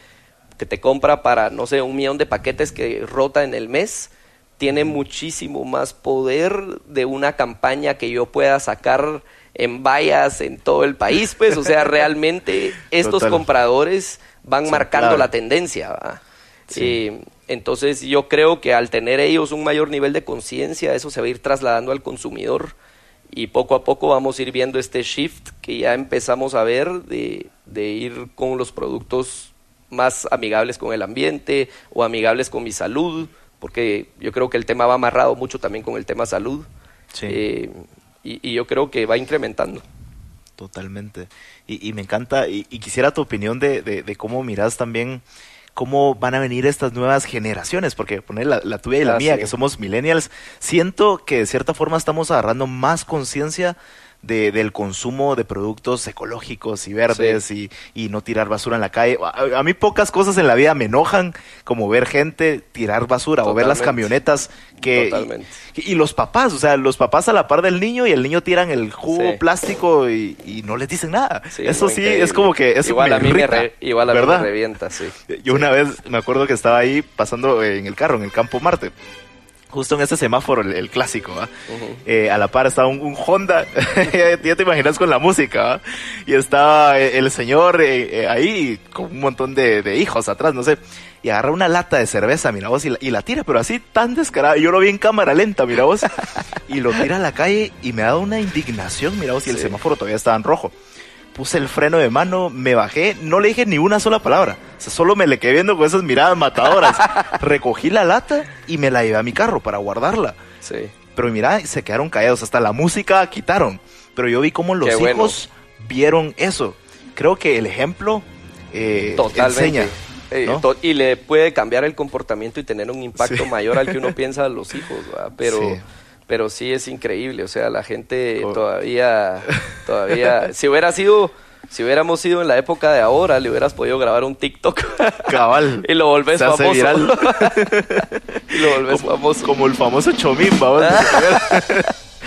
que te compra para, no sé, un millón de paquetes que rota en el mes, tiene muchísimo más poder de una campaña que yo pueda sacar en vallas en todo el país, pues, o sea, realmente estos compradores van marcando la tendencia. Eh, entonces yo creo que al tener ellos un mayor nivel de conciencia, eso se va a ir trasladando al consumidor y poco a poco vamos a ir viendo este shift que ya empezamos a ver de, de ir con los productos más amigables con el ambiente o amigables con mi salud, porque yo creo que el tema va amarrado mucho también con el tema salud. Eh, y, yo creo que va incrementando. Totalmente. Y, me encanta, y, quisiera tu opinión de, de, cómo miras también cómo van a venir estas nuevas generaciones, porque poner la, tuya y la ah, mía, que somos millennials, siento que de cierta forma estamos agarrando más conciencia de, del consumo de productos ecológicos y verdes y, y, no tirar basura en la calle. A, mí pocas cosas en la vida me enojan como ver gente tirar basura o ver las camionetas que... Y, los papás, o sea, los papás a la par del niño y el niño tiran el jugo plástico y, y, no les dicen nada. Eso sí, es como que... Eso igual me a mí me, igual a mí me revienta, sí. Yo una vez me acuerdo que estaba ahí pasando en el carro, en el campo Marte justo en este semáforo, el, clásico, eh, a la par estaba un, Honda, ya te imaginas con la música, y estaba eh, el señor eh, ahí con un montón de, hijos atrás, no sé, y agarra una lata de cerveza, mira vos, y la, tira, pero así tan descarada, yo lo vi en cámara lenta, mira vos, y lo tira a la calle y me ha dado una indignación, mira vos, y el semáforo todavía estaba en rojo puse el freno de mano, me bajé, no le dije ni una sola palabra. O sea, solo me le quedé viendo con esas miradas matadoras. Recogí la lata y me la llevé a mi carro para guardarla. Sí. Pero mira, se quedaron callados, hasta la música quitaron. Pero yo vi cómo los hijos vieron eso. Creo que el ejemplo eh, enseña. Eh, y le puede cambiar el comportamiento y tener un impacto mayor al que uno piensa a los hijos, pero pero sí es increíble, o sea, la gente todavía, todavía, si hubiera sido, si hubiéramos sido en la época de ahora, le hubieras podido grabar un TikTok. Cabal. y lo volvés famoso. y lo volvés famoso. Como el famoso Chomín, vamos.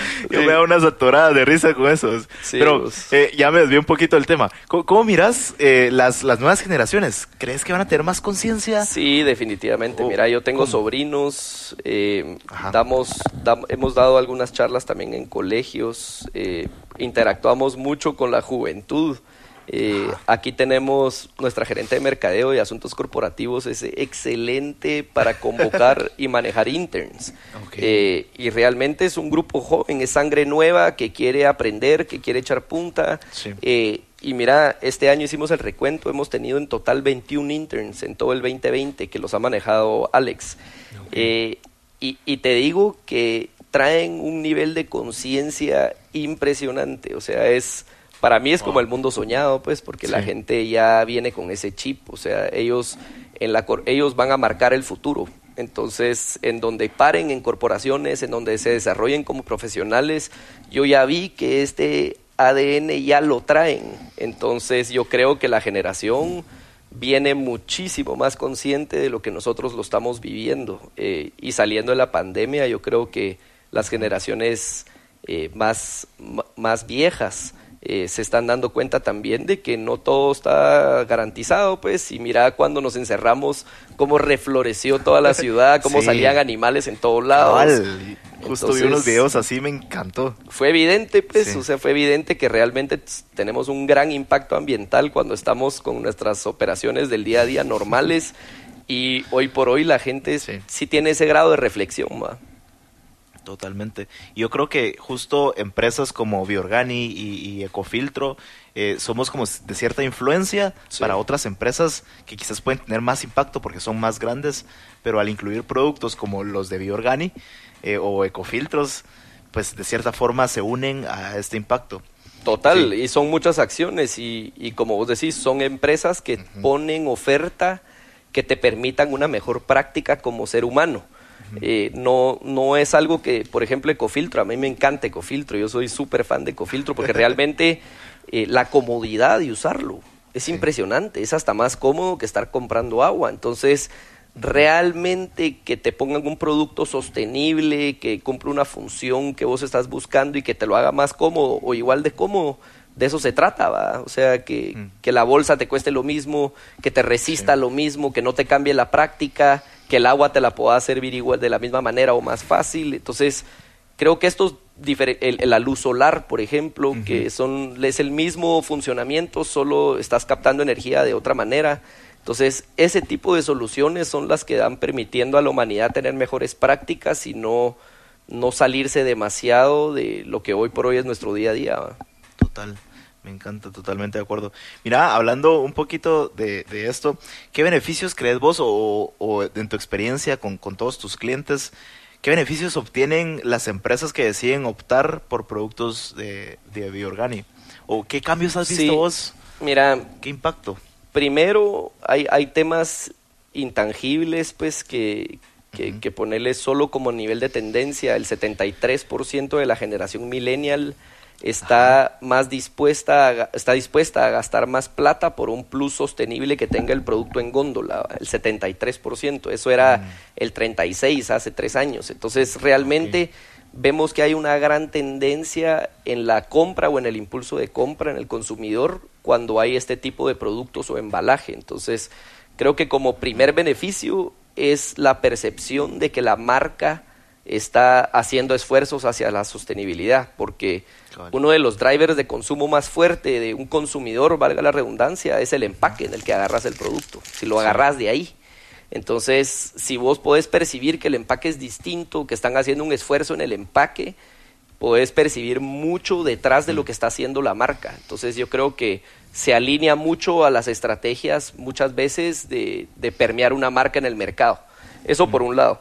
Yo me da unas atoradas de risa con esos. Pero pues. eh, ya me desvié un poquito del tema. ¿Cómo, miras eh, las, las nuevas generaciones? ¿Crees que van a tener más conciencia? Sí, definitivamente. Mira, yo tengo sobrinos, eh, damos, hemos dado algunas charlas también en colegios, interactuamos mucho con la juventud. Eh, aquí tenemos nuestra gerente de mercadeo y asuntos corporativos, es excelente para convocar y manejar interns. Eh, y realmente es un grupo joven, es sangre nueva que quiere aprender, que quiere echar punta. Eh, y mira, este año hicimos el recuento, hemos tenido en total 21 interns en todo el 2020 que los ha manejado Alex. y, y te digo que traen un nivel de conciencia impresionante, o sea, es para mí es como el mundo soñado, pues, porque la gente ya viene con ese chip, o sea, ellos, en la, ellos van a marcar el futuro. Entonces, en donde paren en corporaciones, en donde se desarrollen como profesionales, yo ya vi que este ADN ya lo traen. Entonces, yo creo que la generación viene muchísimo más consciente de lo que nosotros lo estamos viviendo. Eh, y saliendo de la pandemia, yo creo que las generaciones eh, más, más viejas eh, se están dando cuenta también de que no todo está garantizado, pues, y mira cuando nos encerramos, cómo refloreció toda la ciudad, cómo salían animales en todos lados. Justo vi unos videos así, me encantó. Fue evidente, pues, o sea, fue evidente que realmente tenemos un gran impacto ambiental cuando estamos con nuestras operaciones del día a día normales y hoy por hoy la gente sí, tiene ese grado de reflexión, ¿va? Totalmente. Yo creo que justo empresas como Biorgani y, Ecofiltro eh, somos como de cierta influencia para otras empresas que quizás pueden tener más impacto porque son más grandes, pero al incluir productos como los de Biorgani eh, o Ecofiltros, pues de cierta forma se unen a este impacto. Total, y son muchas acciones y, y, como vos decís, son empresas que ponen oferta que te permitan una mejor práctica como ser humano. Eh, no, no es algo que, por ejemplo, Ecofiltro, a mí me encanta Ecofiltro, yo soy súper fan de Ecofiltro porque realmente eh, la comodidad de usarlo es impresionante, es hasta más cómodo que estar comprando agua. Entonces, realmente que te pongan un producto sostenible, que cumpla una función que vos estás buscando y que te lo haga más cómodo o igual de cómodo, de eso se trata, ¿va? O sea, que, mm. que la bolsa te cueste lo mismo, que te resista lo mismo, que no te cambie la práctica, que el agua te la pueda servir igual de la misma manera o más fácil. Entonces, creo que estos, el, la luz solar, por ejemplo, que son, es el mismo funcionamiento, solo estás captando energía de otra manera. Entonces, ese tipo de soluciones son las que dan permitiendo a la humanidad tener mejores prácticas y no no salirse demasiado de lo que hoy por hoy es nuestro día a día. Total. Me encanta, totalmente de acuerdo. Mira, hablando un poquito de, esto, ¿qué beneficios crees vos o, en tu experiencia con, con, todos tus clientes, qué beneficios obtienen las empresas que deciden optar por productos de, de Bioorgani? ¿O qué cambios has visto vos? Mira, ¿qué impacto? Primero, hay, hay temas intangibles, pues, que, que, ponerle solo como nivel de tendencia, el 73% de la generación millennial está más dispuesta a, está dispuesta a gastar más plata por un plus sostenible que tenga el producto en góndola, el 73%, eso era mm. el 36 hace tres años. Entonces, realmente vemos que hay una gran tendencia en la compra o en el impulso de compra en el consumidor cuando hay este tipo de productos o embalaje. Entonces, creo que como primer beneficio es la percepción de que la marca está haciendo esfuerzos hacia la sostenibilidad, porque uno de los drivers de consumo más fuerte de un consumidor, valga la redundancia, es el empaque en el que agarras el producto, si lo agarras de ahí. Entonces, si vos podés percibir que el empaque es distinto, que están haciendo un esfuerzo en el empaque, podés percibir mucho detrás de lo que está haciendo la marca. Entonces, yo creo que se alinea mucho a las estrategias muchas veces de, permear una marca en el mercado. Eso por un lado.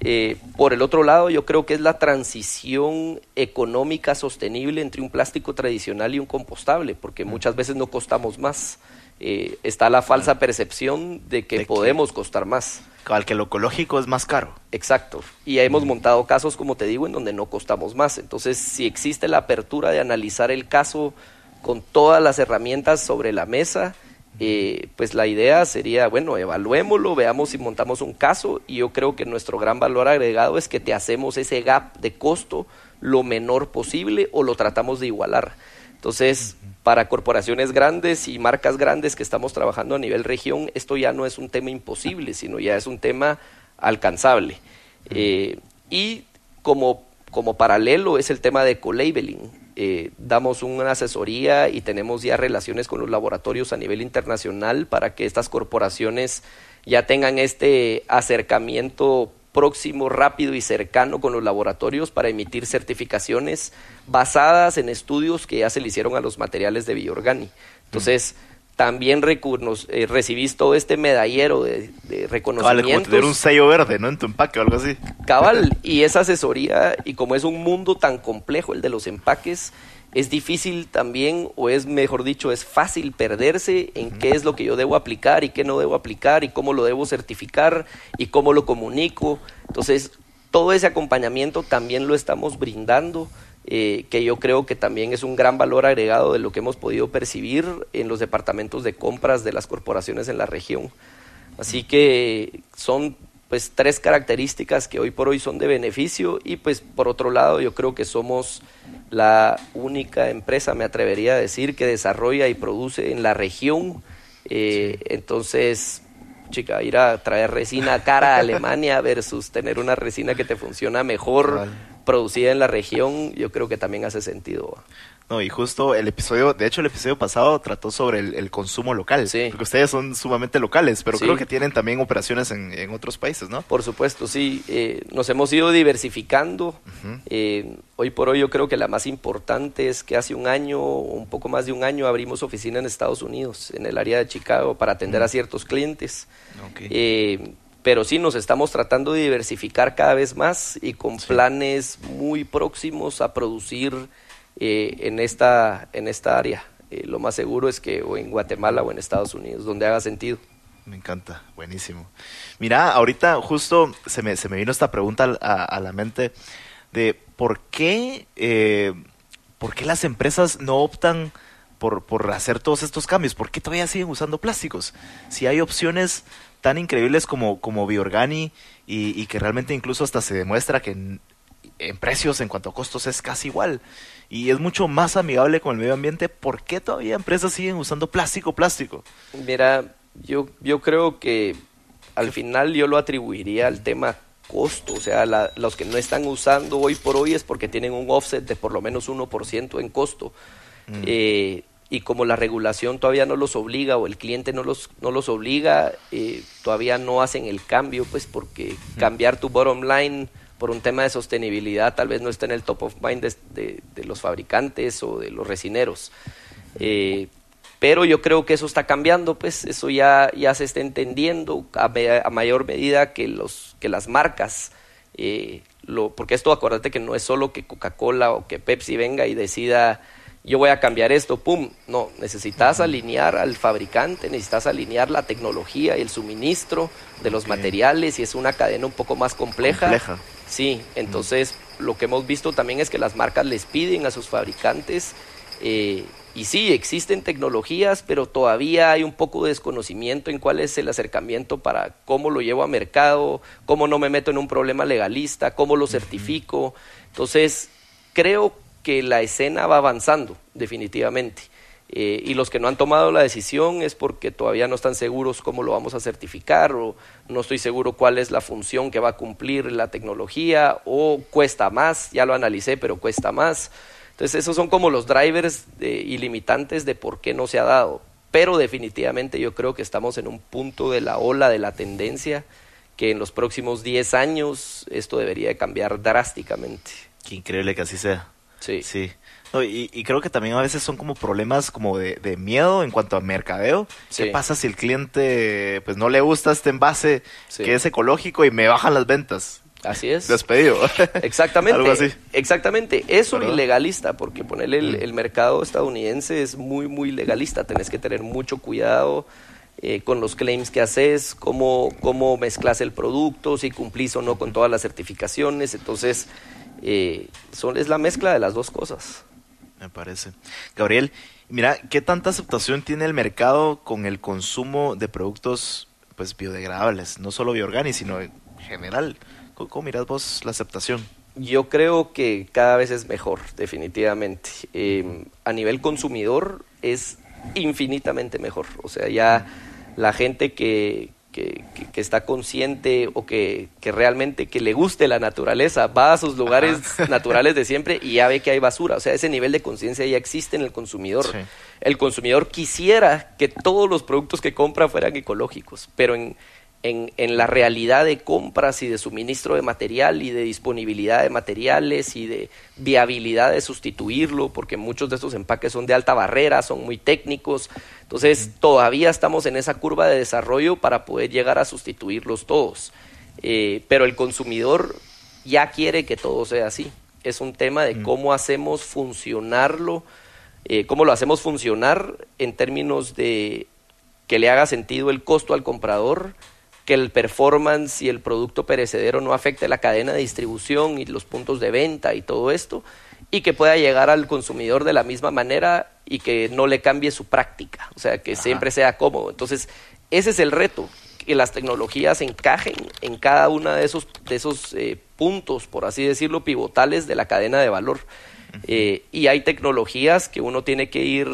Eh, por el otro lado, yo creo que es la transición económica sostenible entre un plástico tradicional y un compostable, porque muchas veces no costamos más. Eh, está la falsa percepción de que podemos costar más. Al que lo ecológico es más caro. Exacto. Y hemos montado casos, como te digo, en donde no costamos más. Entonces, si existe la apertura de analizar el caso con todas las herramientas sobre la mesa, eh, pues la idea sería, bueno, evaluémoslo, veamos si montamos un caso y yo creo que nuestro gran valor agregado es que te hacemos ese gap de costo lo menor posible o lo tratamos de igualar. Entonces, para corporaciones grandes y marcas grandes que estamos trabajando a nivel región, esto ya no es un tema imposible, sino ya es un tema alcanzable. Eh, y como, como paralelo es el tema de co-labeling. Eh, damos una asesoría y tenemos ya relaciones con los laboratorios a nivel internacional para que estas corporaciones ya tengan este acercamiento próximo, rápido y cercano con los laboratorios para emitir certificaciones basadas en estudios que ya se le hicieron a los materiales de Biorgani. Entonces, también eh, recibís todo este medallero de, de reconocimientos. Vale, un sello verde, ¿no? En tu empaque o algo así. Cabal, y esa asesoría, y como es un mundo tan complejo el de los empaques, es difícil también, o es mejor dicho, es fácil perderse en qué es lo que yo debo aplicar y qué no debo aplicar y cómo lo debo certificar y cómo lo comunico. Entonces, todo ese acompañamiento también lo estamos brindando eh, que yo creo que también es un gran valor agregado de lo que hemos podido percibir en los departamentos de compras de las corporaciones en la región. Así que son pues tres características que hoy por hoy son de beneficio y pues por otro lado yo creo que somos la única empresa, me atrevería a decir, que desarrolla y produce en la región. Eh, entonces, chica, ir a traer resina cara a Alemania versus tener una resina que te funciona mejor producida en la región, yo creo que también hace sentido. No, y justo el episodio, de hecho el episodio pasado trató sobre el, consumo local, sí. porque ustedes son sumamente locales, pero creo que tienen también operaciones en, otros países, ¿no? Por supuesto, sí, eh, nos hemos ido diversificando. Eh, hoy por hoy yo creo que la más importante es que hace un año, un poco más de un año, abrimos oficina en Estados Unidos, en el área de Chicago, para atender a ciertos clientes. Okay. Eh, pero sí nos estamos tratando de diversificar cada vez más y con planes muy próximos a producir eh, en, esta, en esta área. Eh, lo más seguro es que o en Guatemala o en Estados Unidos, donde haga sentido. Me encanta, buenísimo. Mira, ahorita justo se me, se me vino esta pregunta a, la mente de por qué, eh, por qué las empresas no optan por, por hacer todos estos cambios, por qué todavía siguen usando plásticos. Si hay opciones tan increíbles como, como Biorgani y, que realmente incluso hasta se demuestra que en, precios, en cuanto a costos, es casi igual. Y es mucho más amigable con el medio ambiente. ¿Por qué todavía empresas siguen usando plástico, plástico? Mira, yo, yo creo que al final yo lo atribuiría al tema costo, o sea, los que no están usando hoy por hoy es porque tienen un offset de por lo menos 1% en costo. Mm. Eh, y como la regulación todavía no los obliga o el cliente no los, no los obliga, eh, todavía no hacen el cambio, pues porque cambiar tu bottom line por un tema de sostenibilidad tal vez no está en el top of mind de, los fabricantes o de los resineros. Eh, pero yo creo que eso está cambiando, pues eso ya, ya se está entendiendo a, mayor medida que, los, que las marcas, eh, lo, porque esto acuérdate que no es solo que Coca-Cola o que Pepsi venga y decida yo voy a cambiar esto, pum, no, necesitas alinear al fabricante, necesitas alinear la tecnología y el suministro de los materiales y es una cadena un poco más compleja. compleja. Sí, entonces lo que hemos visto también es que las marcas les piden a sus fabricantes eh, y sí, existen tecnologías, pero todavía hay un poco de desconocimiento en cuál es el acercamiento para cómo lo llevo a mercado, cómo no me meto en un problema legalista, cómo lo certifico. Entonces, creo que la escena va avanzando, definitivamente. Eh, y los que no han tomado la decisión es porque todavía no están seguros cómo lo vamos a certificar o no estoy seguro cuál es la función que va a cumplir la tecnología o cuesta más, ya lo analicé, pero cuesta más. Entonces esos son como los drivers y limitantes de por qué no se ha dado. Pero definitivamente yo creo que estamos en un punto de la ola de la tendencia que en los próximos 10 años esto debería cambiar drásticamente. Qué increíble que así sea. Sí. Sí. y, creo que también a veces son como problemas como de, miedo en cuanto a mercadeo. ¿Qué pasa si el cliente pues no le gusta este envase que es ecológico y me bajan las ventas? Así es. Despedido. Exactamente. Algo así. Exactamente. Es un ilegalista, porque ponerle el, mm. el, mercado estadounidense es muy, muy legalista. Tenés que tener mucho cuidado eh, con los claims que haces, cómo, cómo mezclas el producto, si cumplís o no con todas las certificaciones. Entonces, eh, son, es la mezcla de las dos cosas. Me parece. Gabriel, mira, ¿qué tanta aceptación tiene el mercado con el consumo de productos pues biodegradables? No solo bioorgánicos, sino en general. ¿Cómo, miras vos la aceptación? Yo creo que cada vez es mejor, definitivamente. Eh, a nivel consumidor es infinitamente mejor. O sea, ya la gente que, que, está consciente o que, realmente que le guste la naturaleza, va a sus lugares naturales de siempre y ya ve que hay basura. O sea, ese nivel de conciencia ya existe en el consumidor. El consumidor quisiera que todos los productos que compra fueran ecológicos, pero en, en, en, la realidad de compras y de suministro de material y de disponibilidad de materiales y de viabilidad de sustituirlo, porque muchos de estos empaques son de alta barrera, son muy técnicos. Entonces, todavía estamos en esa curva de desarrollo para poder llegar a sustituirlos todos. Eh, pero el consumidor ya quiere que todo sea así. Es un tema de cómo hacemos funcionarlo, eh, cómo lo hacemos funcionar en términos de que le haga sentido el costo al comprador, que el performance y el producto perecedero no afecte la cadena de distribución y los puntos de venta y todo esto, y que pueda llegar al consumidor de la misma manera y que no le cambie su práctica, o sea, que siempre sea cómodo. Entonces, ese es el reto, que las tecnologías encajen en cada uno de esos, de esos eh, puntos, por así decirlo, pivotales de la cadena de valor. Eh, y hay tecnologías que uno tiene que ir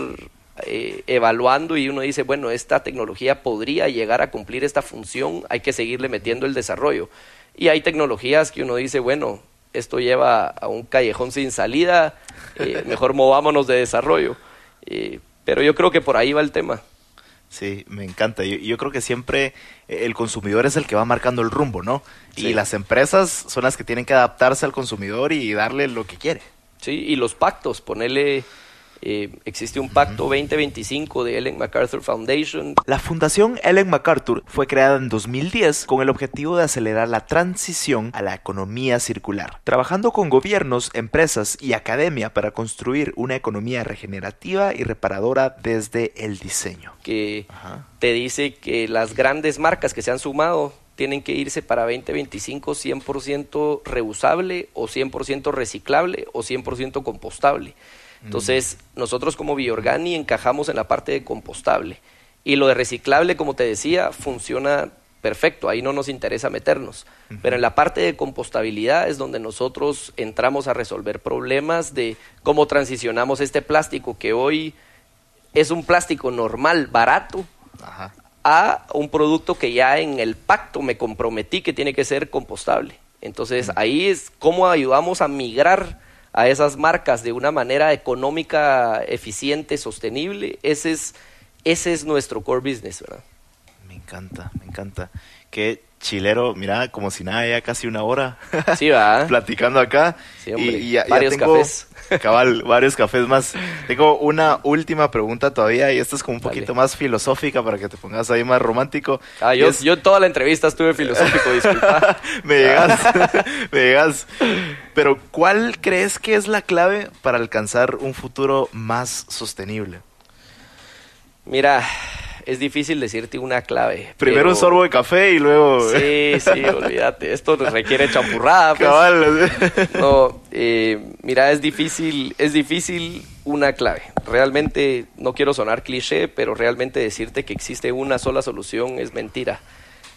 eh, evaluando y uno dice, bueno, esta tecnología podría llegar a cumplir esta función, hay que seguirle metiendo el desarrollo. Y hay tecnologías que uno dice, bueno, esto lleva a un callejón sin salida, eh, mejor movámonos de desarrollo. Eh, pero yo creo que por ahí va el tema. Sí, me encanta. Yo, yo creo que siempre el consumidor es el que va marcando el rumbo, ¿no? Y las empresas son las que tienen que adaptarse al consumidor y darle lo que quiere. Sí, y los pactos, ponerle eh, existe un pacto 2025 de Ellen MacArthur Foundation. La Fundación Ellen MacArthur fue creada en 2010 con el objetivo de acelerar la transición a la economía circular, trabajando con gobiernos, empresas y academia para construir una economía regenerativa y reparadora desde el diseño. Que te dice que las grandes marcas que se han sumado tienen que irse para 2025 100% reusable o 100% reciclable o 100% compostable. Entonces, nosotros como Biorgani encajamos en la parte de compostable. Y lo de reciclable, como te decía, funciona perfecto, ahí no nos interesa meternos. Pero en la parte de compostabilidad es donde nosotros entramos a resolver problemas de cómo transicionamos este plástico que hoy es un plástico normal, barato, a un producto que ya en el pacto me comprometí que tiene que ser compostable. Entonces ahí es cómo ayudamos a migrar a esas marcas de una manera económica, eficiente, sostenible, ese es, ese es nuestro core business, ¿verdad? Me encanta, me encanta. Que chilero, mira, como si nada, ya casi una hora. Sí, va. platicando acá. Sí, hombre. Y, y ya, ya Varios tengo, cafés. Cabal, varios cafés más. Tengo una última pregunta todavía y esta es como un Dale. poquito más filosófica para que te pongas ahí más romántico. Ah, yo, es- yo toda la entrevista estuve filosófico, disculpa. me llegas, me llegas. Pero, ¿cuál crees que es la clave para alcanzar un futuro más sostenible? Mira, es difícil decirte una clave. Primero un sorbo de café y luego... Sí, sí, olvídate. Esto requiere champurrada. pues. Cabal. No, eh, mira, es difícil, es difícil una clave. Realmente, no quiero sonar cliché, pero realmente decirte que existe una sola solución es mentira.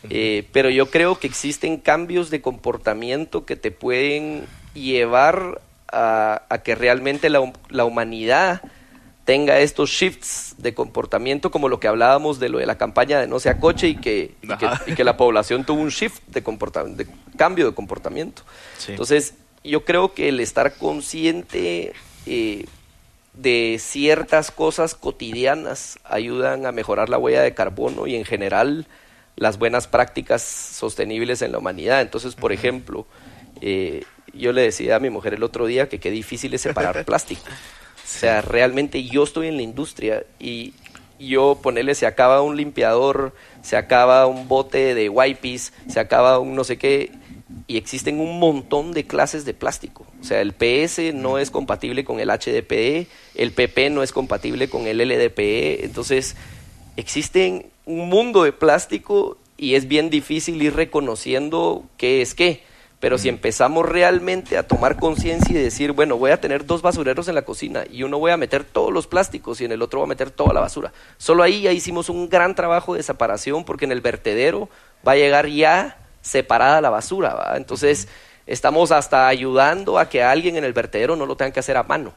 Eh, pero yo creo que existen cambios de comportamiento que te pueden llevar a, a que realmente la humanidad tenga estos shifts de comportamiento como lo que hablábamos de lo de la campaña de no sea coche y que, y que, Ajá. y que la población tuvo un shift de, comportamiento, de cambio de comportamiento. Sí. Entonces, yo creo que el estar consciente eh, de ciertas cosas cotidianas ayudan a mejorar la huella de carbono y en general las buenas prácticas sostenibles en la humanidad. Entonces, por ejemplo, eh, yo le decía a mi mujer el otro día que qué difícil es separar plástico. O sea, realmente yo estoy en la industria y yo ponerle se acaba un limpiador, se acaba un bote de wipes, se acaba un no sé qué y existen un montón de clases de plástico. O sea, el PS no es compatible con el HDPE, el PP no es compatible con el LDPE, entonces existen un mundo de plástico y es bien difícil ir reconociendo qué es qué. Pero si empezamos realmente a tomar conciencia y decir, bueno, voy a tener dos basureros en la cocina y uno voy a meter todos los plásticos y en el otro voy a meter toda la basura. Solo ahí ya hicimos un gran trabajo de separación porque en el vertedero va a llegar ya separada la basura. ¿va? Entonces estamos hasta ayudando a que alguien en el vertedero no lo tenga que hacer a mano.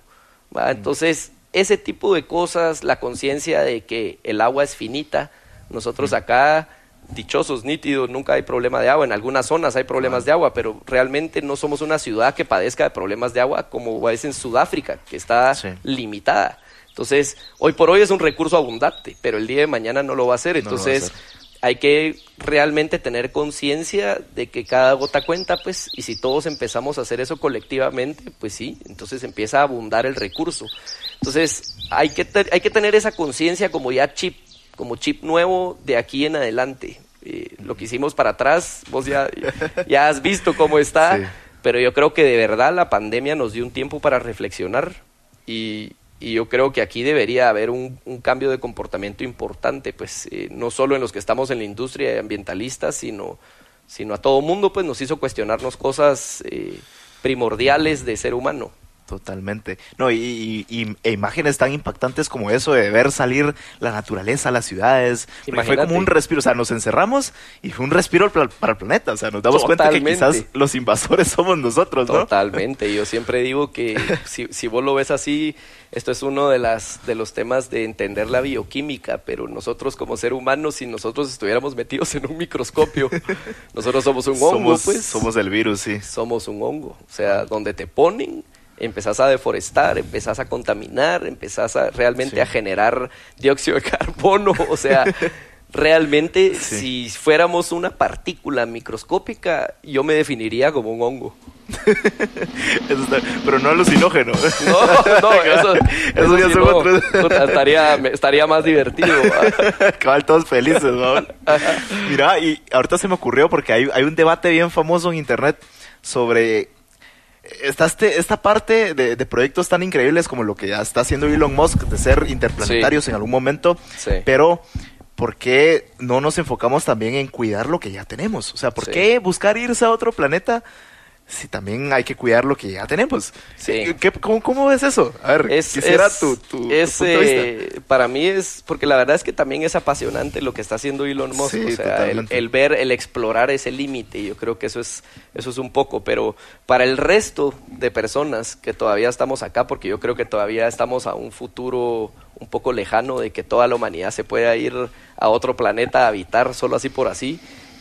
¿va? Entonces ese tipo de cosas, la conciencia de que el agua es finita, nosotros acá dichosos, nítidos, nunca hay problema de agua. En algunas zonas hay problemas de agua, pero realmente no somos una ciudad que padezca de problemas de agua como es en Sudáfrica, que está Sí. limitada. Entonces, hoy por hoy es un recurso abundante, pero el día de mañana no lo va a ser. Entonces, hay que realmente tener conciencia de que cada gota cuenta, pues, y si todos empezamos a hacer eso colectivamente, pues sí, entonces empieza a abundar el recurso. Entonces, hay que, hay que tener esa conciencia como ya chip, como chip nuevo de aquí en adelante. Eh, lo que hicimos para atrás, vos ya, ya has visto cómo está, Sí. pero yo creo que de verdad la pandemia nos dio un tiempo para reflexionar y, y yo creo que aquí debería haber un, un cambio de comportamiento importante, pues eh, no solo en los que estamos en la industria ambientalista, sino, sino a todo mundo, pues nos hizo cuestionarnos cosas eh, primordiales de ser humano. Totalmente. No, y, y- y- e imágenes tan impactantes como eso de ver salir la naturaleza, las ciudades. Fue como un respiro. O sea, nos encerramos y fue un respiro para el planeta. O sea, nos damos cuenta que quizás los invasores somos nosotros, ¿no? Totalmente. Yo siempre digo que si, si vos lo ves así, esto es uno de, las, de los temas de entender la bioquímica, pero nosotros como ser humanos, si nosotros estuviéramos metidos en un microscopio, nosotros somos un hongo, somos, pues. somos el virus, sí. somos un hongo. O sea, donde te ponen, empezás a deforestar, empezás a contaminar, empezás a realmente Sí. a generar dióxido de carbono. O sea, realmente Sí. si fuéramos una partícula microscópica, yo me definiría como un hongo. Está- pero no alucinógeno. No, no, eso, Eso ya son no. otros. Estaría, estaría más divertido. Cabal, todos felices, ¿no? Mira, y ahorita se me ocurrió porque hay, hay un debate bien famoso en internet sobre esta, este- esta parte de, de proyectos tan increíbles como lo que ya está haciendo Elon Musk de ser interplanetarios en algún momento, Sí. pero ¿por qué no nos enfocamos también en cuidar lo que ya tenemos? O sea, ¿por Sí. qué buscar irse a otro planeta si también hay que cuidar lo que ya tenemos? Sí. ¿Qué- cómo, cómo ves eso? A ver, Es, quisiera es- tu, tu- tu es, punto de vista. eh, para mí es, porque la verdad es que también es apasionante lo que está haciendo Elon Musk, Sí, o sea, el, el ver, el explorar ese límite, yo creo que eso es, eso es un poco, pero para el resto de personas que todavía estamos acá, porque yo creo que todavía estamos a un futuro un poco lejano de que toda la humanidad se pueda ir a otro planeta a habitar solo así por así,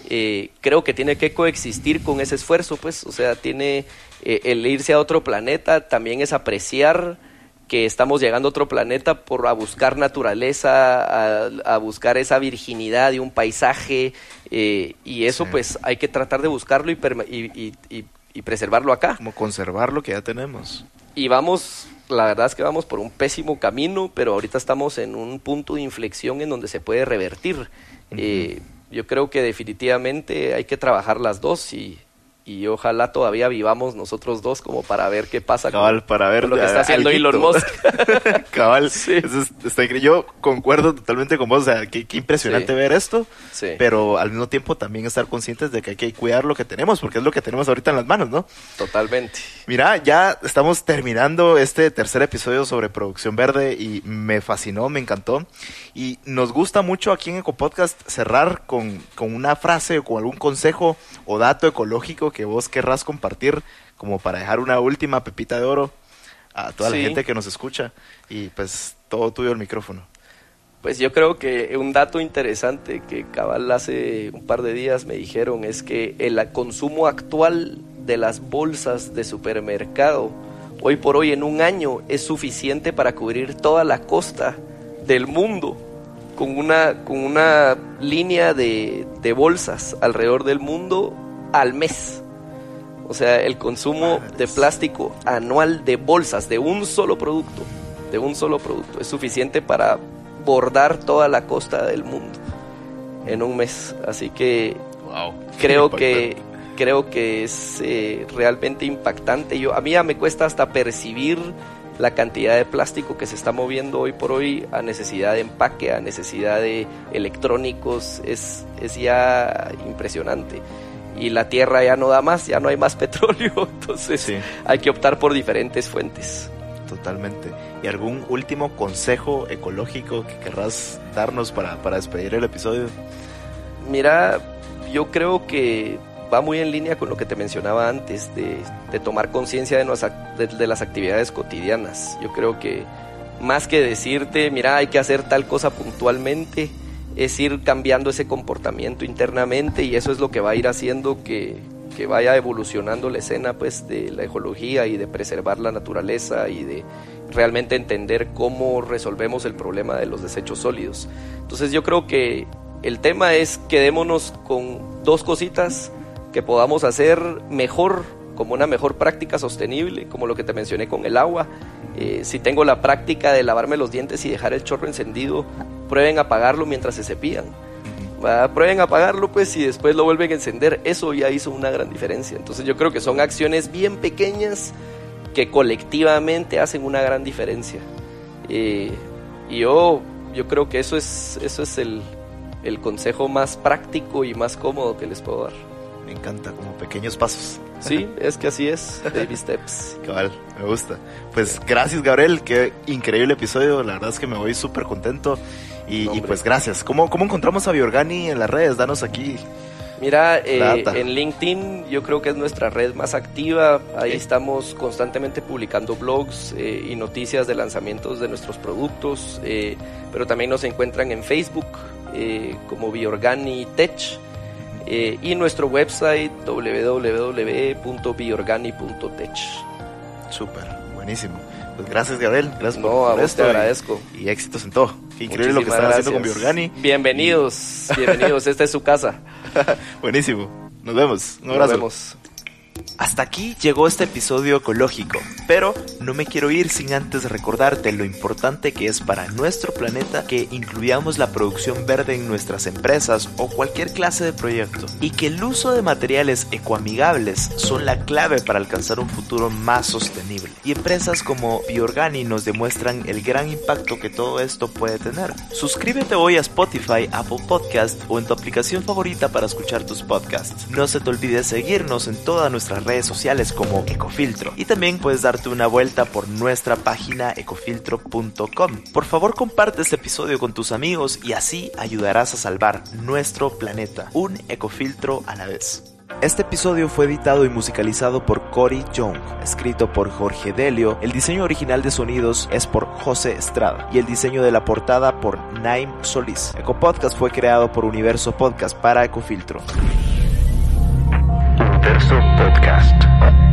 eh, creo que tiene que coexistir con ese esfuerzo, pues, o sea, tiene eh, el irse a otro planeta también es apreciar que estamos llegando a otro planeta por a buscar naturaleza, a, buscar esa virginidad de un paisaje, eh, y eso pues hay que tratar de buscarlo y, y, preservarlo acá. Como conservar lo que ya tenemos. Y vamos, la verdad es que vamos por un pésimo camino, pero ahorita estamos en un punto de inflexión en donde se puede revertir. Yo creo que definitivamente hay que trabajar las dos y y ojalá todavía vivamos nosotros dos como para ver qué pasa Cabal, para ver lo que está haciendo Elon Musk. Cabal, sí. está, yo concuerdo totalmente con vos, o sea, qué, impresionante ver esto, sí. pero al mismo tiempo también estar conscientes de que hay que cuidar lo que tenemos, porque es lo que tenemos ahorita en las manos, ¿no? Totalmente. Mira, ya estamos terminando este tercer episodio sobre producción verde y me fascinó, me encantó, y nos gusta mucho aquí en Ecopodcast cerrar con, con una frase o con algún consejo o dato ecológico que vos querrás compartir como para dejar una última pepita de oro a toda la gente que nos escucha y pues todo tuyo el micrófono. Pues yo creo que un dato interesante que cabal hace un par de días me dijeron es que el consumo actual de las bolsas de supermercado hoy por hoy en un año es suficiente para cubrir toda la costa del mundo con una, con una línea de, de bolsas alrededor del mundo al mes. O sea, el consumo de plástico anual de bolsas de un solo producto, de un solo producto, es suficiente para bordar toda la costa del mundo en un mes. Así que creo que creo que es eh, realmente impactante. Yo a mí ya me cuesta hasta percibir la cantidad de plástico que se está moviendo hoy por hoy a necesidad de empaque, a necesidad de electrónicos, es, es ya impresionante y la tierra ya no da más, ya no hay más petróleo, entonces hay que optar por diferentes fuentes. Totalmente. ¿Y algún último consejo ecológico que querrás darnos para, despedir el episodio? Mira, yo creo que va muy en línea con lo que te mencionaba antes, de, tomar conciencia de, de, las actividades cotidianas. Yo creo que más que decirte, mira, hay que hacer tal cosa puntualmente, es ir cambiando ese comportamiento internamente y eso es lo que va a ir haciendo que, que vaya evolucionando la escena pues de la ecología y de preservar la naturaleza y de realmente entender cómo resolvemos el problema de los desechos sólidos. Entonces yo creo que el tema es quedémonos con dos cositas que podamos hacer mejor, como una mejor práctica sostenible, como lo que te mencioné con el agua. Eh, si tengo la práctica de lavarme los dientes y dejar el chorro encendido, prueben a apagarlo mientras se cepillan. Prueben a apagarlo pues y después lo vuelven a encender. Eso ya hizo una gran diferencia. Entonces yo creo que son acciones bien pequeñas que colectivamente hacen una gran diferencia. Eh, y yo, yo creo que eso es, eso es el, el consejo más práctico y más cómodo que les puedo dar. Me encanta, como pequeños pasos. Sí, es que así es, baby steps. Cabal, me gusta. Pues gracias Gabriel, qué increíble episodio, la verdad es que me voy súper contento y, pues gracias. ¿Cómo, ¿Cómo encontramos a Biorgani en las redes? Danos aquí. Mira, eh, en LinkedIn yo creo que es nuestra red más activa. Ahí estamos constantemente publicando blogs eh, y noticias de lanzamientos de nuestros productos. Eh, pero también nos encuentran en Facebook como Biorgani Tech. Y nuestro website www.biorgani.tech. Súper, buenísimo. Pues gracias, Gabriel. Gracias no, por, a vos te agradezco. Y, éxitos en todo. Qué increíble lo que están haciendo con Biorgani. Bienvenidos, bienvenidos. Esta es su casa. Buenísimo. Nos vemos. Un abrazo. Nos vemos. Hasta aquí llegó este episodio ecológico, pero no me quiero ir sin antes recordarte lo importante que es para nuestro planeta que incluyamos la producción verde en nuestras empresas o cualquier clase de proyecto y que el uso de materiales ecoamigables son la clave para alcanzar un futuro más sostenible. Y empresas como Biorgani nos demuestran el gran impacto que todo esto puede tener. Suscríbete hoy a Spotify, Apple Podcast o en tu aplicación favorita para escuchar tus podcasts. No se te olvide seguirnos en todas nuestras redes sociales como Ecofiltro y también puedes darte una vuelta por nuestra página ecofiltro.com. Por favor comparte este episodio con tus amigos y así ayudarás a salvar nuestro planeta, un ecofiltro a la vez. Este episodio fue editado y musicalizado por Cory Young, escrito por Jorge Delio, el diseño original de sonidos es por José Estrada y el diseño de la portada por Naim Solís. Ecopodcast fue creado por Universo Podcast para Ecofiltro. Universo Podcast.